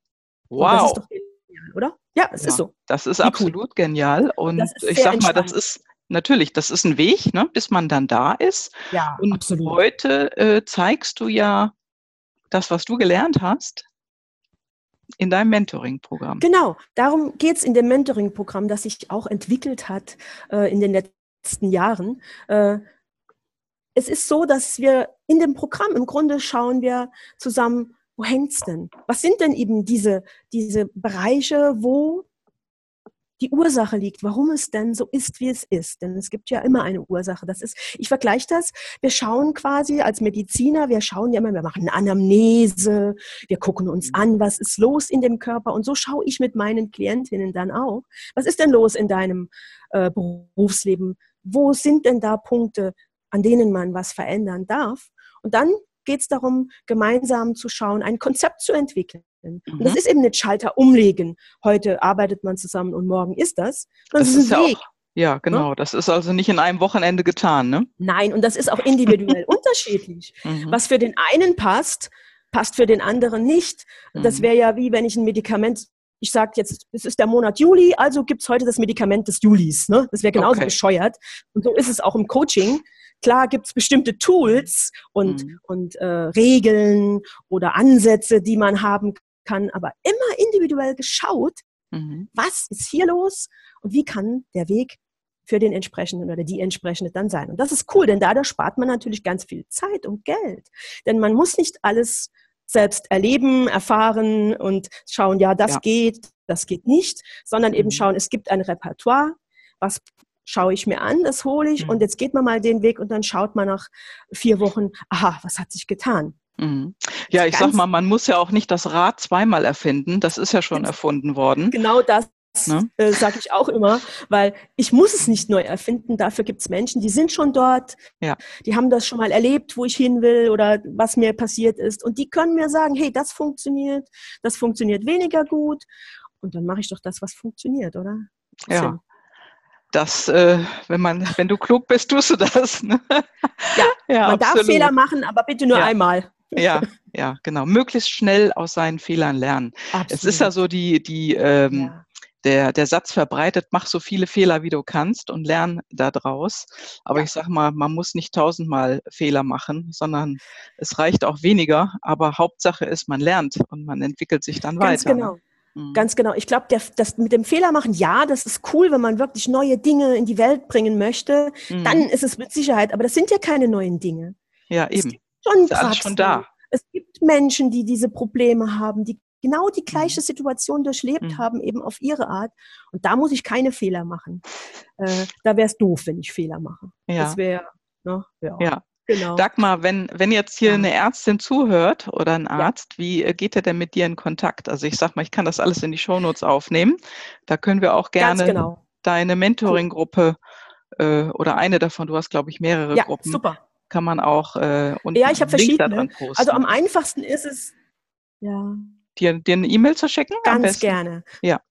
Wow. das ist doch genial, oder? Ja, es ja, ist so. Das ist Wie absolut cool. genial. Und ich sag mal, das ist natürlich, das ist ein Weg, ne, bis man dann da ist. Ja, und absolut. heute äh, zeigst du ja das, was du gelernt hast, in deinem Mentoring-Programm. Genau, darum geht es in dem Mentoring-Programm, das sich auch entwickelt hat äh, in den letzten Jahren. Äh, es ist so, dass wir in dem Programm im Grunde schauen wir zusammen, wo hängt's denn? Was sind denn eben diese, diese Bereiche, wo die Ursache liegt, warum es denn so ist, wie es ist. Denn es gibt ja immer eine Ursache. Das ist, ich vergleiche das. Wir schauen quasi als Mediziner, wir schauen ja immer, wir machen Anamnese, wir gucken uns an, was ist los in dem Körper. Und so schaue ich mit meinen Klientinnen dann auch. Was ist denn los in deinem äh, Berufsleben? Wo sind denn da Punkte, an denen man was verändern darf? Und dann geht es darum, gemeinsam zu schauen, ein Konzept zu entwickeln. Mhm. Und das ist eben nicht Schalter umlegen. Heute arbeitet man zusammen und morgen ist das. Das, das ist ein Weg. Auch, ja, ne? genau. Das ist also nicht in einem Wochenende getan, ne? Nein, und das ist auch individuell unterschiedlich. Mhm. Was für den einen passt, passt für den anderen nicht. Das mhm. wäre ja wie wenn ich ein Medikament ich sage jetzt, es ist der Monat Juli, also gibt es heute das Medikament des Julis. Ne? Das wäre genauso okay. bescheuert. Und so ist es auch im Coaching. Klar gibt es bestimmte Tools und, mhm. und äh, Regeln oder Ansätze, die man haben kann, aber immer individuell geschaut, mhm. was ist hier los und wie kann der Weg für den entsprechenden oder die entsprechende dann sein. Und das ist cool, denn dadurch spart man natürlich ganz viel Zeit und Geld. Denn man muss nicht alles selbst erleben, erfahren und schauen, ja, das ja. geht, das geht nicht, sondern eben mhm. schauen, es gibt ein Repertoire, was schaue ich mir an, das hole ich mhm. und jetzt geht man mal den Weg und dann schaut man nach vier Wochen, aha, was hat sich getan? Mhm. Ja, ich sag mal, man muss ja auch nicht das Rad zweimal erfinden, das ist ja schon erfunden worden. Genau das ne? äh, sage ich auch immer, weil ich muss es nicht neu erfinden. Dafür gibt es Menschen, die sind schon dort, ja. die haben das schon mal erlebt, wo ich hin will oder was mir passiert ist. Und die können mir sagen, hey, das funktioniert, das funktioniert weniger gut. Und dann mache ich doch das, was funktioniert, oder? Ja. Das, äh, wenn man, wenn du klug bist, tust du das. Ne? Ja, ja, man absolut. darf Fehler machen, aber bitte nur ja. einmal. Ja, ja, genau. Möglichst schnell aus seinen Fehlern lernen. Absolut. Es ist ja so die, die, ähm, ja. Der, der Satz verbreitet, mach so viele Fehler, wie du kannst und lern daraus. Aber ich sag mal, man muss nicht tausendmal Fehler machen, sondern es reicht auch weniger. Aber Hauptsache ist, man lernt und man entwickelt sich dann Ganz weiter. Ne? Mhm. Ganz genau. Ich glaube, das mit dem Fehler machen, ja, das ist cool, wenn man wirklich neue Dinge in die Welt bringen möchte. Mhm. Dann ist es mit Sicherheit. Aber das sind ja keine neuen Dinge. Ja, eben. schon ist alles schon da. Es gibt Menschen, die diese Probleme haben, die genau die gleiche mhm. Situation durchlebt mhm. haben, eben auf ihre Art. Und da muss ich keine Fehler machen. Äh, da wäre es doof, wenn ich Fehler mache. Ja. Das wäre, ne, ja. ja. Genau. Dagmar, wenn, wenn jetzt hier eine Ärztin zuhört oder ein Arzt, ja. wie äh, geht er denn mit dir in Kontakt? Also ich sag mal, ich kann das alles in die Shownotes aufnehmen. Da können wir auch gerne genau. deine Mentoring-Gruppe äh, oder eine davon, du hast, glaube ich, mehrere ja, Gruppen. Super. Kann man auch äh, unten Ja, ich habe verschiedene. Also am einfachsten ist es, ja. Dir, dir eine E-Mail zu schicken? Ganz gerne. Ja.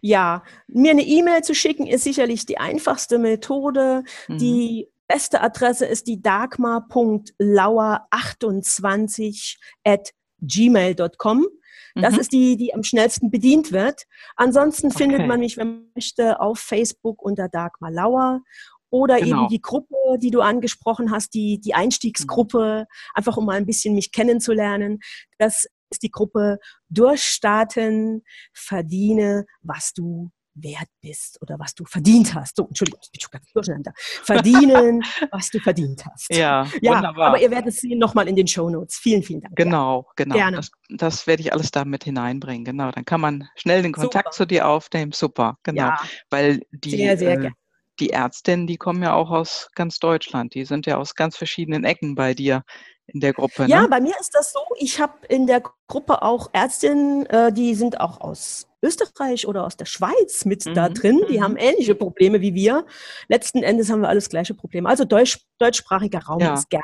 Ja, mir eine E-Mail zu schicken ist sicherlich die einfachste Methode. Mhm. Die beste Adresse ist die dagmar.lauer28 at gmail.com. Das mhm. ist die, die am schnellsten bedient wird. Ansonsten okay. findet man mich, wenn man möchte, auf Facebook unter Dagmar Lauer oder genau. eben die Gruppe, die du angesprochen hast, die, die Einstiegsgruppe, einfach um mal ein bisschen mich kennenzulernen. Das ist die Gruppe Durchstarten, verdiene, was du wert bist oder was du verdient hast. So, Entschuldigung, ich bin schon ganz durcheinander. Verdienen, was du verdient hast. Ja, Ja, wunderbar. aber ihr werdet es sehen nochmal in den Shownotes. Vielen, vielen Dank. Genau, genau. Gerne. Das, das werde ich alles da mit hineinbringen. Genau. Dann kann man schnell den Kontakt Super. zu dir aufnehmen. Super, genau. Ja, Weil die, sehr, sehr äh, gerne. die Ärztinnen, die kommen ja auch aus ganz Deutschland. Die sind ja aus ganz verschiedenen Ecken bei dir in der Gruppe. Ja, ne? bei mir ist das so. Ich habe in der Gruppe auch Ärztinnen, äh, die sind auch aus Österreich oder aus der Schweiz mit da Mhm, drin. Die mhm. haben ähnliche Probleme wie wir. Letzten Endes haben wir alles gleiche Probleme. Also Deutsch, deutschsprachiger Raum Ja. ist gern.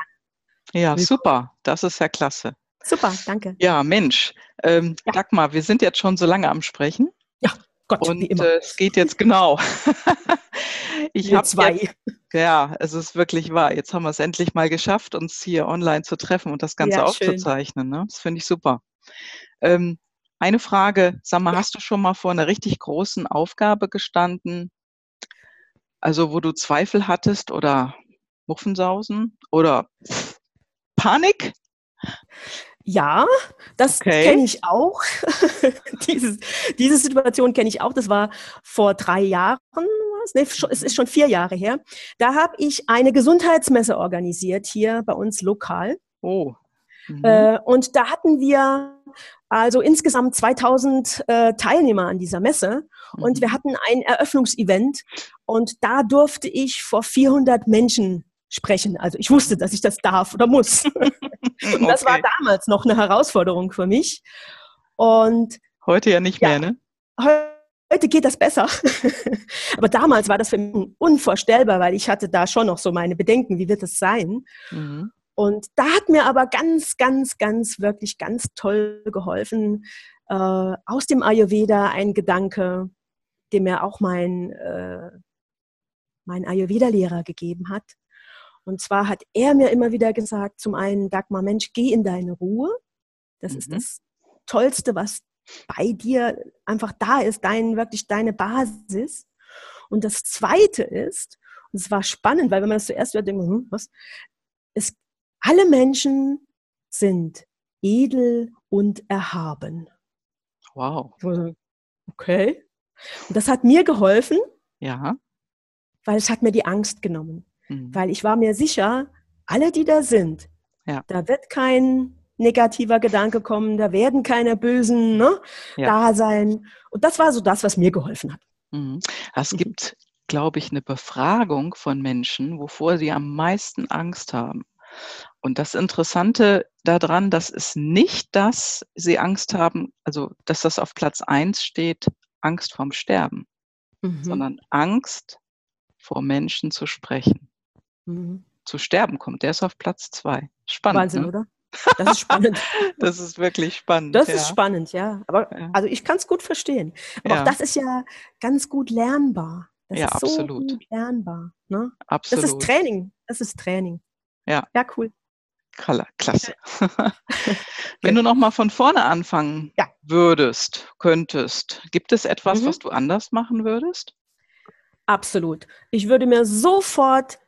Ja, super. Das ist ja klasse. Super, danke. Ja, Mensch. Ähm, Ja. Dagmar, wir sind jetzt schon so lange am Sprechen. Gott, Und wie immer. äh, es geht jetzt genau. ich habe zwei. jetzt, ja, es ist wirklich wahr. Jetzt haben wir es endlich mal geschafft, uns hier online zu treffen und das Ganze Ja, aufzuzeichnen. Ne? Das finde ich super. Ähm, eine Frage, sag mal, hast du schon mal vor einer richtig großen Aufgabe gestanden? Also, wo du Zweifel hattest oder Muffensausen oder Panik? Ja, das Okay. kenne ich auch. Dieses, diese Situation kenne ich auch. Das war vor drei Jahren. Nee, es ist schon vier Jahre her. Da habe ich eine Gesundheitsmesse organisiert hier bei uns lokal. Oh. Mhm. Äh, und da hatten wir also insgesamt 2000 äh, Teilnehmer an dieser Messe. Und Mhm. wir hatten ein Eröffnungsevent. Und da durfte ich vor 400 Menschen sprechen. Also ich wusste, dass ich das darf oder muss. Und das war Okay. damals noch eine Herausforderung für mich. Und Heute ja nicht Ja. mehr, ne? heute geht das besser. Aber damals war das für mich unvorstellbar, weil ich hatte da schon noch so meine Bedenken, wie wird das sein? Mhm. Und da hat mir aber ganz, ganz, ganz, wirklich ganz toll geholfen, äh, aus dem Ayurveda ein Gedanke, den mir auch mein, äh, mein Ayurveda-Lehrer gegeben hat. Und zwar hat er mir immer wieder gesagt, zum einen, Dagmar, Mensch, geh in deine Ruhe. Das ist Mhm. das Tollste, was bei dir einfach da ist, dein, wirklich deine Basis. Und das Zweite ist, und es war spannend, weil wenn man das zuerst hört, denkt man, hm, was? Alle Menschen sind edel und erhaben. Wow. Okay. Und das hat mir geholfen, Ja. weil es hat mir die Angst genommen. Mhm. Weil ich war mir sicher, alle, die da sind, Ja. da wird kein negativer Gedanke kommen, da werden keine bösen ne, Ja. da sein. Und das war so das, was mir geholfen hat. Mhm. Es Mhm. gibt, glaube ich, eine Befragung von Menschen, wovor sie am meisten Angst haben. Und das Interessante daran, dass es nicht, dass sie Angst haben, also dass das auf Platz eins steht, Angst vorm Sterben, Mhm. sondern Angst vor Menschen zu sprechen. Mhm. Zu sterben kommt, der ist auf Platz zwei. Spannend. Wahnsinn, ne? oder? Das ist spannend. Das ist wirklich spannend. Das ja. ist spannend, ja. Aber also ich kann es gut verstehen. Aber Ja. auch das ist ja ganz gut lernbar. Das Ja, ist so absolut. gut lernbar. Ne? Das Absolut. ist Training. Das ist Training. Ja. Ja, cool. Kla- Klasse. Wenn du noch mal von vorne anfangen Ja. würdest, könntest, gibt es etwas, Mhm. was du anders machen würdest? Absolut. Ich würde mir sofort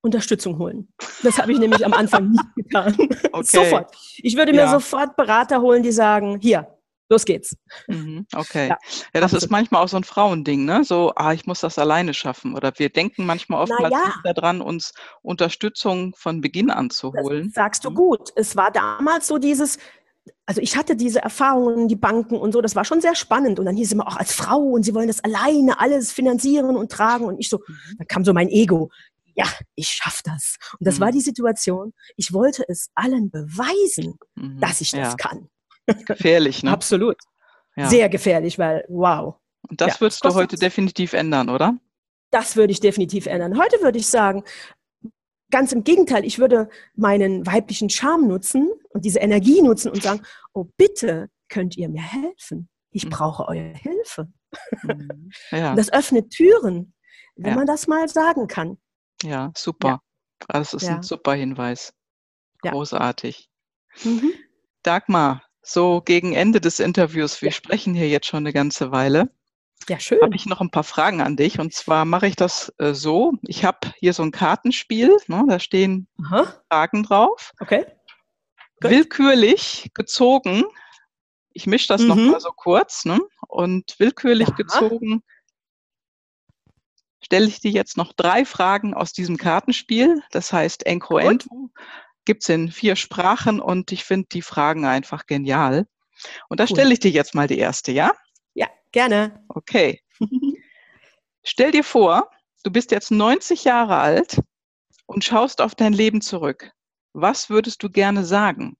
Unterstützung holen. Das habe ich nämlich am Anfang nicht getan. Okay. Sofort. Ich würde mir Ja. sofort Berater holen, die sagen, hier, los geht's. Mhm, okay. Ja, Ja, das ist absolut. manchmal auch so ein Frauending, ne? So, ah, ich muss das alleine schaffen. Oder wir denken manchmal oftmals ja. nicht daran, uns Unterstützung von Beginn an zu Das holen. sagst du Mhm. gut. Es war damals so dieses, also ich hatte diese Erfahrungen, die Banken und so, das war schon sehr spannend. Und dann hieß es immer auch als Frau und sie wollen das alleine alles finanzieren und tragen. Und ich so, Mhm. da kam so mein Ego. Ja, ich schaff das. Und das war Mhm. die Situation. Ich wollte es allen beweisen, Mhm, dass ich das ja, kann. gefährlich, ne? Absolut. Ja. Sehr gefährlich, weil, wow. Und das ja, würdest du heute definitiv ändern, oder? Das würde ich definitiv ändern. Heute würde ich sagen, ganz im Gegenteil, ich würde meinen weiblichen Charme nutzen und diese Energie nutzen und sagen, oh bitte, könnt ihr mir helfen? Ich Mhm. brauche eure Hilfe. Mhm. Ja, das öffnet Türen, wenn Ja. man das mal sagen kann. ja, super. Das ist Ja. ein super Hinweis. Ja. Großartig. Mhm. Dagmar, so gegen Ende des Interviews, wir Ja. sprechen hier jetzt schon eine ganze Weile, Ja, schön. habe ich noch ein paar Fragen an dich. Und zwar mache ich das äh, so, ich habe hier so ein Kartenspiel, ne, da stehen Aha. Fragen drauf, Okay. Gut. willkürlich gezogen. Ich mische das noch Mhm. mal so kurz, ne? Und willkürlich Ja. gezogen stelle ich dir jetzt noch drei Fragen aus diesem Kartenspiel. Das heißt Encroento. Gibt es in vier Sprachen und ich finde die Fragen einfach genial. Und da cool. stelle ich dir jetzt mal die erste, ja? Ja, gerne. Okay. Stell dir vor, du bist jetzt 90 Jahre alt und schaust auf dein Leben zurück. Was würdest du gerne sagen?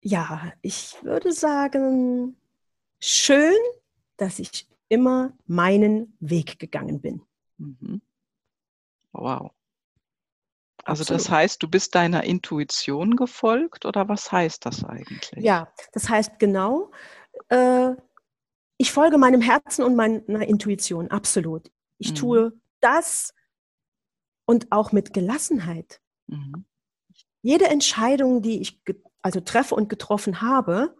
Ja, ich würde sagen, schön, dass ich immer meinen Weg gegangen bin. Mhm. Wow. Also Absolut. das heißt, du bist deiner Intuition gefolgt oder was heißt das eigentlich? Ja, das heißt genau, äh, ich folge meinem Herzen und meiner Intuition, absolut. Ich mhm. tue das und auch mit Gelassenheit. Mhm. Jede Entscheidung, die ich also treffe und getroffen habe,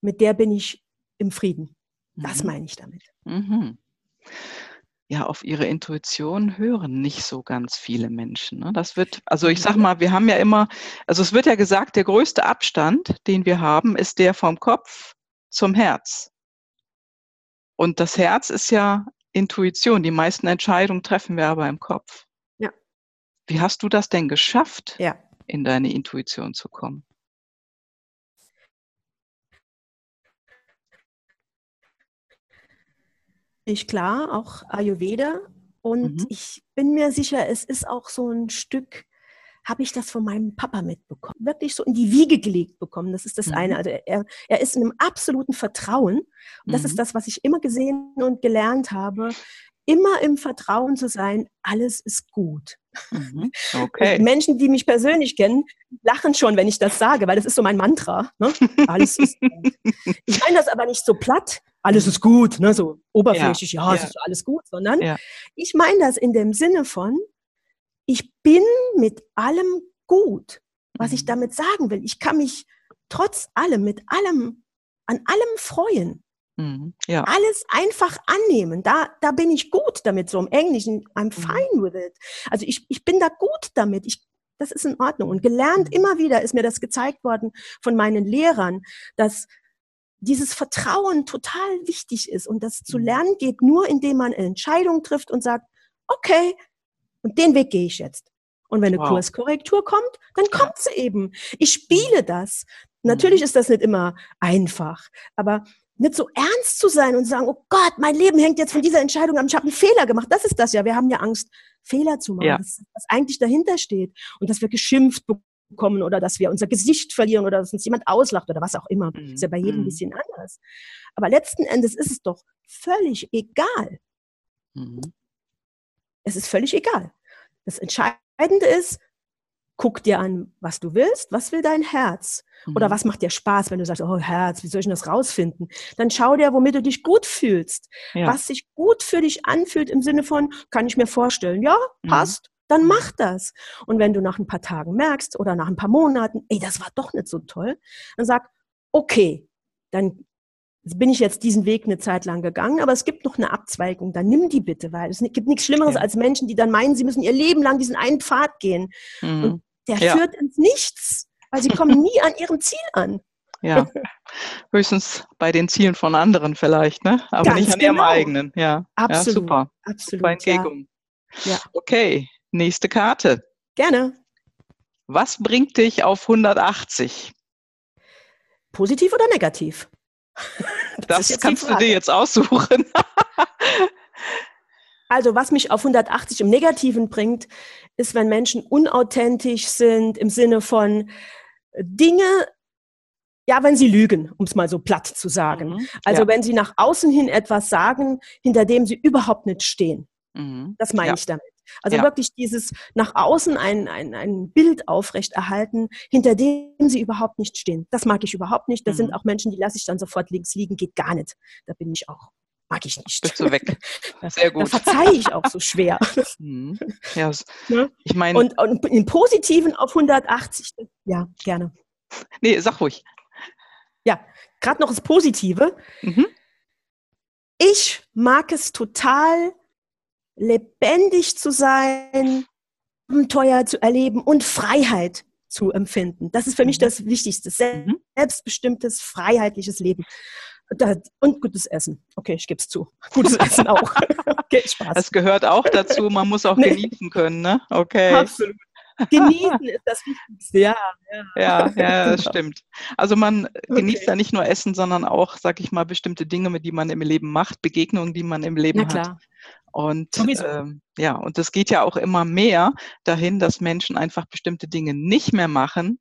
mit der bin ich im Frieden. Das mhm. meine ich damit. Mhm. Ja, auf ihre Intuition hören nicht so ganz viele Menschen. Ne? Das wird, also ich sag mal, wir haben ja immer, also es wird ja gesagt, der größte Abstand, den wir haben, ist der vom Kopf zum Herz. Und das Herz ist ja Intuition. Die meisten Entscheidungen treffen wir aber im Kopf. Ja. Wie hast du das denn geschafft, ja. in deine Intuition zu kommen? Ich klar, auch Ayurveda. Und mhm. ich bin mir sicher, es ist auch so ein Stück, habe ich das von meinem Papa mitbekommen. Wirklich so in die Wiege gelegt bekommen. Das ist das mhm. eine. Also er, er ist in einem absoluten Vertrauen. Und das mhm. ist das, was ich immer gesehen und gelernt habe. Immer im Vertrauen zu sein, alles ist gut. Mhm. Okay. Menschen, die mich persönlich kennen, lachen schon, wenn ich das sage, weil das ist so mein Mantra. Ne? Alles ist gut. Ich meine das aber nicht so platt, alles ist gut, ne? so oberflächlich, ja, ja, es ist alles gut, sondern ja. ich meine das in dem Sinne von, ich bin mit allem gut, was ich mhm. damit sagen will. Ich kann mich trotz allem, mit allem, an allem freuen. Mhm. Ja. Alles einfach annehmen. Da, da bin ich gut damit, so im Englischen. I'm mhm. fine with it. Also ich, ich bin da gut damit. Ich, das ist in Ordnung. Und gelernt immer wieder ist mir das gezeigt worden von meinen Lehrern, dass dieses Vertrauen total wichtig ist. Und das zu lernen geht nur, indem man eine Entscheidung trifft und sagt, okay, und den Weg gehe ich jetzt. Und wenn eine wow. Kurskorrektur kommt, dann kommt sie eben. Ich spiele das. Natürlich ist das nicht immer einfach, aber nicht so ernst zu sein und sagen, oh Gott, mein Leben hängt jetzt von dieser Entscheidung ab, ich habe einen Fehler gemacht. Das ist das ja. Wir haben ja Angst, Fehler zu machen, ja. das, was eigentlich dahinter steht. Und dass wir geschimpft bekommen oder dass wir unser Gesicht verlieren oder dass uns jemand auslacht oder was auch immer. Mhm. Ist ja bei jedem ein mhm. bisschen anders. Aber letzten Endes ist es doch völlig egal. Mhm. Es ist völlig egal. Das Entscheidende ist, guck dir an, was du willst, was will dein Herz? Mhm. Oder was macht dir Spaß, wenn du sagst, oh Herz, wie soll ich denn das rausfinden? Dann schau dir, womit du dich gut fühlst. Ja. Was sich gut für dich anfühlt im Sinne von, kann ich mir vorstellen, ja, mhm. passt. Dann mach das. Und wenn du nach ein paar Tagen merkst oder nach ein paar Monaten, ey, das war doch nicht so toll, dann sag, okay, dann bin ich jetzt diesen Weg eine Zeit lang gegangen, aber es gibt noch eine Abzweigung, dann nimm die bitte, weil es gibt nichts Schlimmeres ja. als Menschen, die dann meinen, sie müssen ihr Leben lang diesen einen Pfad gehen. Mhm. Und der ja. führt ins Nichts, weil sie kommen nie an ihrem Ziel an. Ja, höchstens bei den Zielen von anderen vielleicht, ne? aber Ganz nicht an genau. ihrem eigenen. Ja, absolut. Ja, super. Absolut. Super Entgegnung. Ja. Okay, nächste Karte. Gerne. Was bringt dich auf 180? Positiv oder negativ? Das, das kannst du dir jetzt aussuchen. also was mich auf 180 im Negativen bringt, ist, wenn Menschen unauthentisch sind im Sinne von Dinge, ja, wenn sie lügen, um es mal so platt zu sagen. Mhm, also ja. wenn sie nach außen hin etwas sagen, hinter dem sie überhaupt nicht stehen. Mhm, das meine ja. ich damit. Also ja. wirklich dieses nach außen ein, ein, ein Bild aufrechterhalten, hinter dem sie überhaupt nicht stehen. Das mag ich überhaupt nicht. Das mhm. sind auch Menschen, die lasse ich dann sofort links liegen, geht gar nicht. Da bin ich auch. Mag ich nicht. Bist du weg. Sehr gut. Da verzeihe ich auch so schwer. Mhm. Ja, ne? ich meine. Und, und in Positiven auf 180. Ja, gerne. Nee, sag ruhig. Ja, gerade noch das Positive. Mhm. Ich mag es total, lebendig zu sein, Abenteuer zu erleben und Freiheit zu empfinden. Das ist für mich mhm. das Wichtigste. Mhm. Selbstbestimmtes, freiheitliches Leben. und gutes Essen. Okay, ich gebe es zu. Gutes Essen auch. okay, Spaß. Das gehört auch dazu. Man muss auch nee. genießen können, ne? Okay. Absolut. Genießen ist das Wichtigste, ja. Ja, ja, ja das stimmt. Also man okay. genießt ja nicht nur Essen, sondern auch, sag ich mal, bestimmte Dinge, die man im Leben macht, Begegnungen, die man im Leben Na klar. hat. Und ähm, ja, und es geht ja auch immer mehr dahin, dass Menschen einfach bestimmte Dinge nicht mehr machen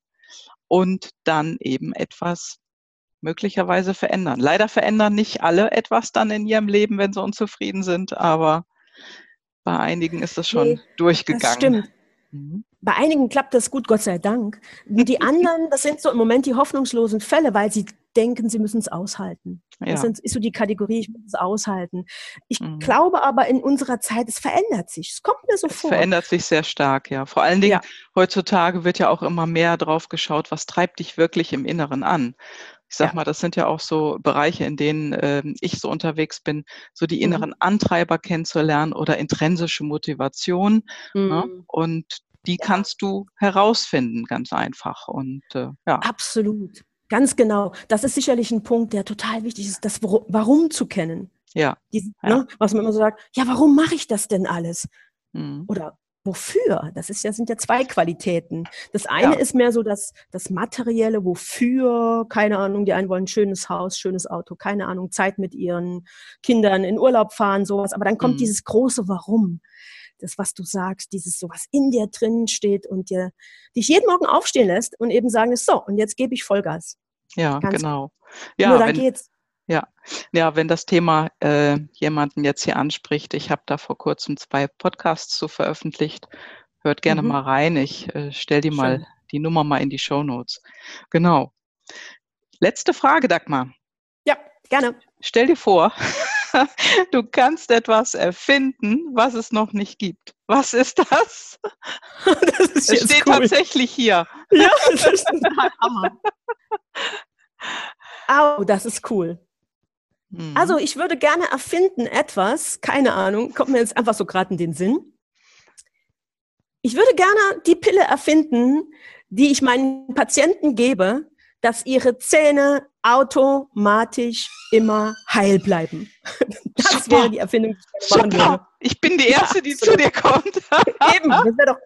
und dann eben etwas möglicherweise verändern. Leider verändern nicht alle etwas dann in ihrem Leben, wenn sie unzufrieden sind, aber bei einigen ist das schon nee, durchgegangen. Das stimmt. Mhm. Bei einigen klappt das gut, Gott sei Dank. Die anderen, das sind so im Moment die hoffnungslosen Fälle, weil sie denken, sie müssen es aushalten. Ja. Das ist so die Kategorie, ich muss es aushalten. Ich mhm. glaube aber in unserer Zeit, es verändert sich. Es kommt mir so es vor. Es verändert sich sehr stark, ja. Vor allen Dingen ja. heutzutage wird ja auch immer mehr drauf geschaut, was treibt dich wirklich im Inneren an. Ich sag ja. mal, das sind ja auch so Bereiche, in denen äh, ich so unterwegs bin, so die mhm. inneren mhm. Antreiber kennenzulernen oder intrinsische Motivation. Ne? Mhm. Ne? Und die kannst du herausfinden, ganz einfach. Und äh, ja. Absolut. Ganz genau. Das ist sicherlich ein Punkt, der total wichtig ist, das Warum zu kennen. Ja. Diese, ja. Ne, was man immer so sagt, ja, warum mache ich das denn alles? Mhm. Oder wofür? Das ist ja, sind ja zwei Qualitäten. Das eine ja. ist mehr so das, das Materielle, wofür, keine Ahnung, die einen wollen ein schönes Haus, schönes Auto, keine Ahnung, Zeit mit ihren Kindern in Urlaub fahren, sowas. Aber dann kommt mhm. dieses große Warum. Das, was du sagst, dieses so, was in dir drin steht und dir, dich jeden Morgen aufstehen lässt und eben sagen, so, und jetzt gebe ich Vollgas. Ja, Ganz genau. Ja, Nur dann wenn, geht's. Ja, ja, wenn das Thema äh, jemanden jetzt hier anspricht, ich habe da vor kurzem zwei Podcasts zu veröffentlicht. Hört gerne mhm. mal rein. Ich äh, stelle die Schön. mal die Nummer mal in die Show Notes. Genau. Letzte Frage, Dagmar. Ja, gerne. Stell dir vor, du kannst etwas erfinden, was es noch nicht gibt. Was ist das? das ist es steht cool. tatsächlich hier. Ja, das ist ein Hammer. Au, das ist cool. Mhm. Also ich würde gerne erfinden etwas, keine Ahnung, kommt mir jetzt einfach so gerade in den Sinn. Ich würde gerne die Pille erfinden, die ich meinen Patienten gebe, dass ihre Zähne automatisch immer heil bleiben. Das Super. wäre die Erfindung, die ich machen würde. Ich bin die Erste, ja, die zu dir kommt. Eben, das wäre doch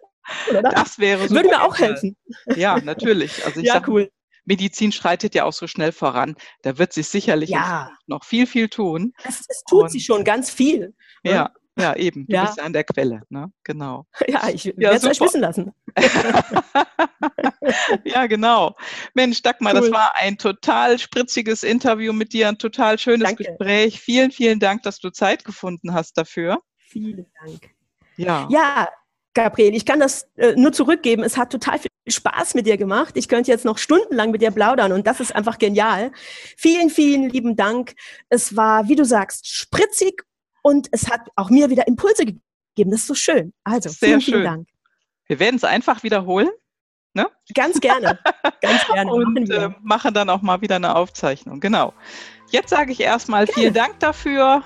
cool, oder? Das wäre super. Würde mir auch helfen. Ja, natürlich. Also ich ja, sag, cool. Medizin schreitet ja auch so schnell voran. Da wird sich sicherlich ja. noch viel, viel tun. Es, es tut Und, sie schon ganz viel. Ne? Ja, ja, eben. Du ja. bist an der Quelle, ne? Genau. Ja, ich werde es euch wissen lassen. ja, genau. Mensch, Dagmar, cool. das war ein total spritziges Interview mit dir, ein total schönes Danke. Gespräch. Vielen, vielen Dank, dass du Zeit gefunden hast dafür. Vielen Dank. Ja. Ja, Gabriel, ich kann das äh, nur zurückgeben. Es hat total viel Spaß mit dir gemacht. Ich könnte jetzt noch stundenlang mit dir plaudern und das ist einfach genial. Vielen, vielen lieben Dank. Es war, wie du sagst, spritzig und es hat auch mir wieder Impulse gegeben. Das ist so schön. Also, Sehr vielen, schön. vielen Dank. Wir werden es einfach wiederholen. Ne? Ganz gerne. Ganz gerne. und äh, machen dann auch mal wieder eine Aufzeichnung. Genau. Jetzt sage ich erstmal gerne. vielen Dank dafür.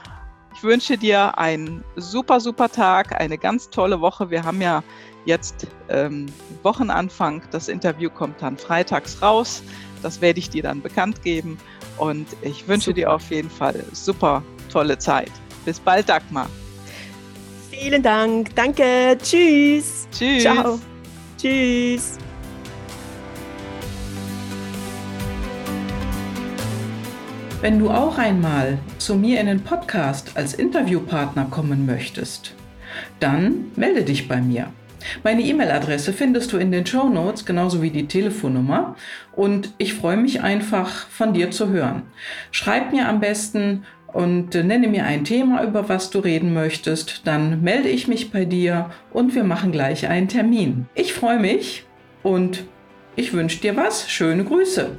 Ich wünsche dir einen super, super Tag, eine ganz tolle Woche. Wir haben ja jetzt ähm, Wochenanfang. Das Interview kommt dann freitags raus. Das werde ich dir dann bekannt geben. Und ich wünsche super. dir auf jeden Fall super tolle Zeit. Bis bald, Dagmar. Vielen Dank. Danke. Tschüss. Tschüss. Ciao. Tschüss. Wenn du auch einmal zu mir in den Podcast als Interviewpartner kommen möchtest, dann melde dich bei mir. Meine E-Mail-Adresse findest du in den Show Notes, genauso wie die Telefonnummer. Und ich freue mich einfach, von dir zu hören. Schreib mir am besten und nenne mir ein Thema, über was du reden möchtest. Dann melde ich mich bei dir und wir machen gleich einen Termin. Ich freue mich und ich wünsche dir was. Schöne Grüße.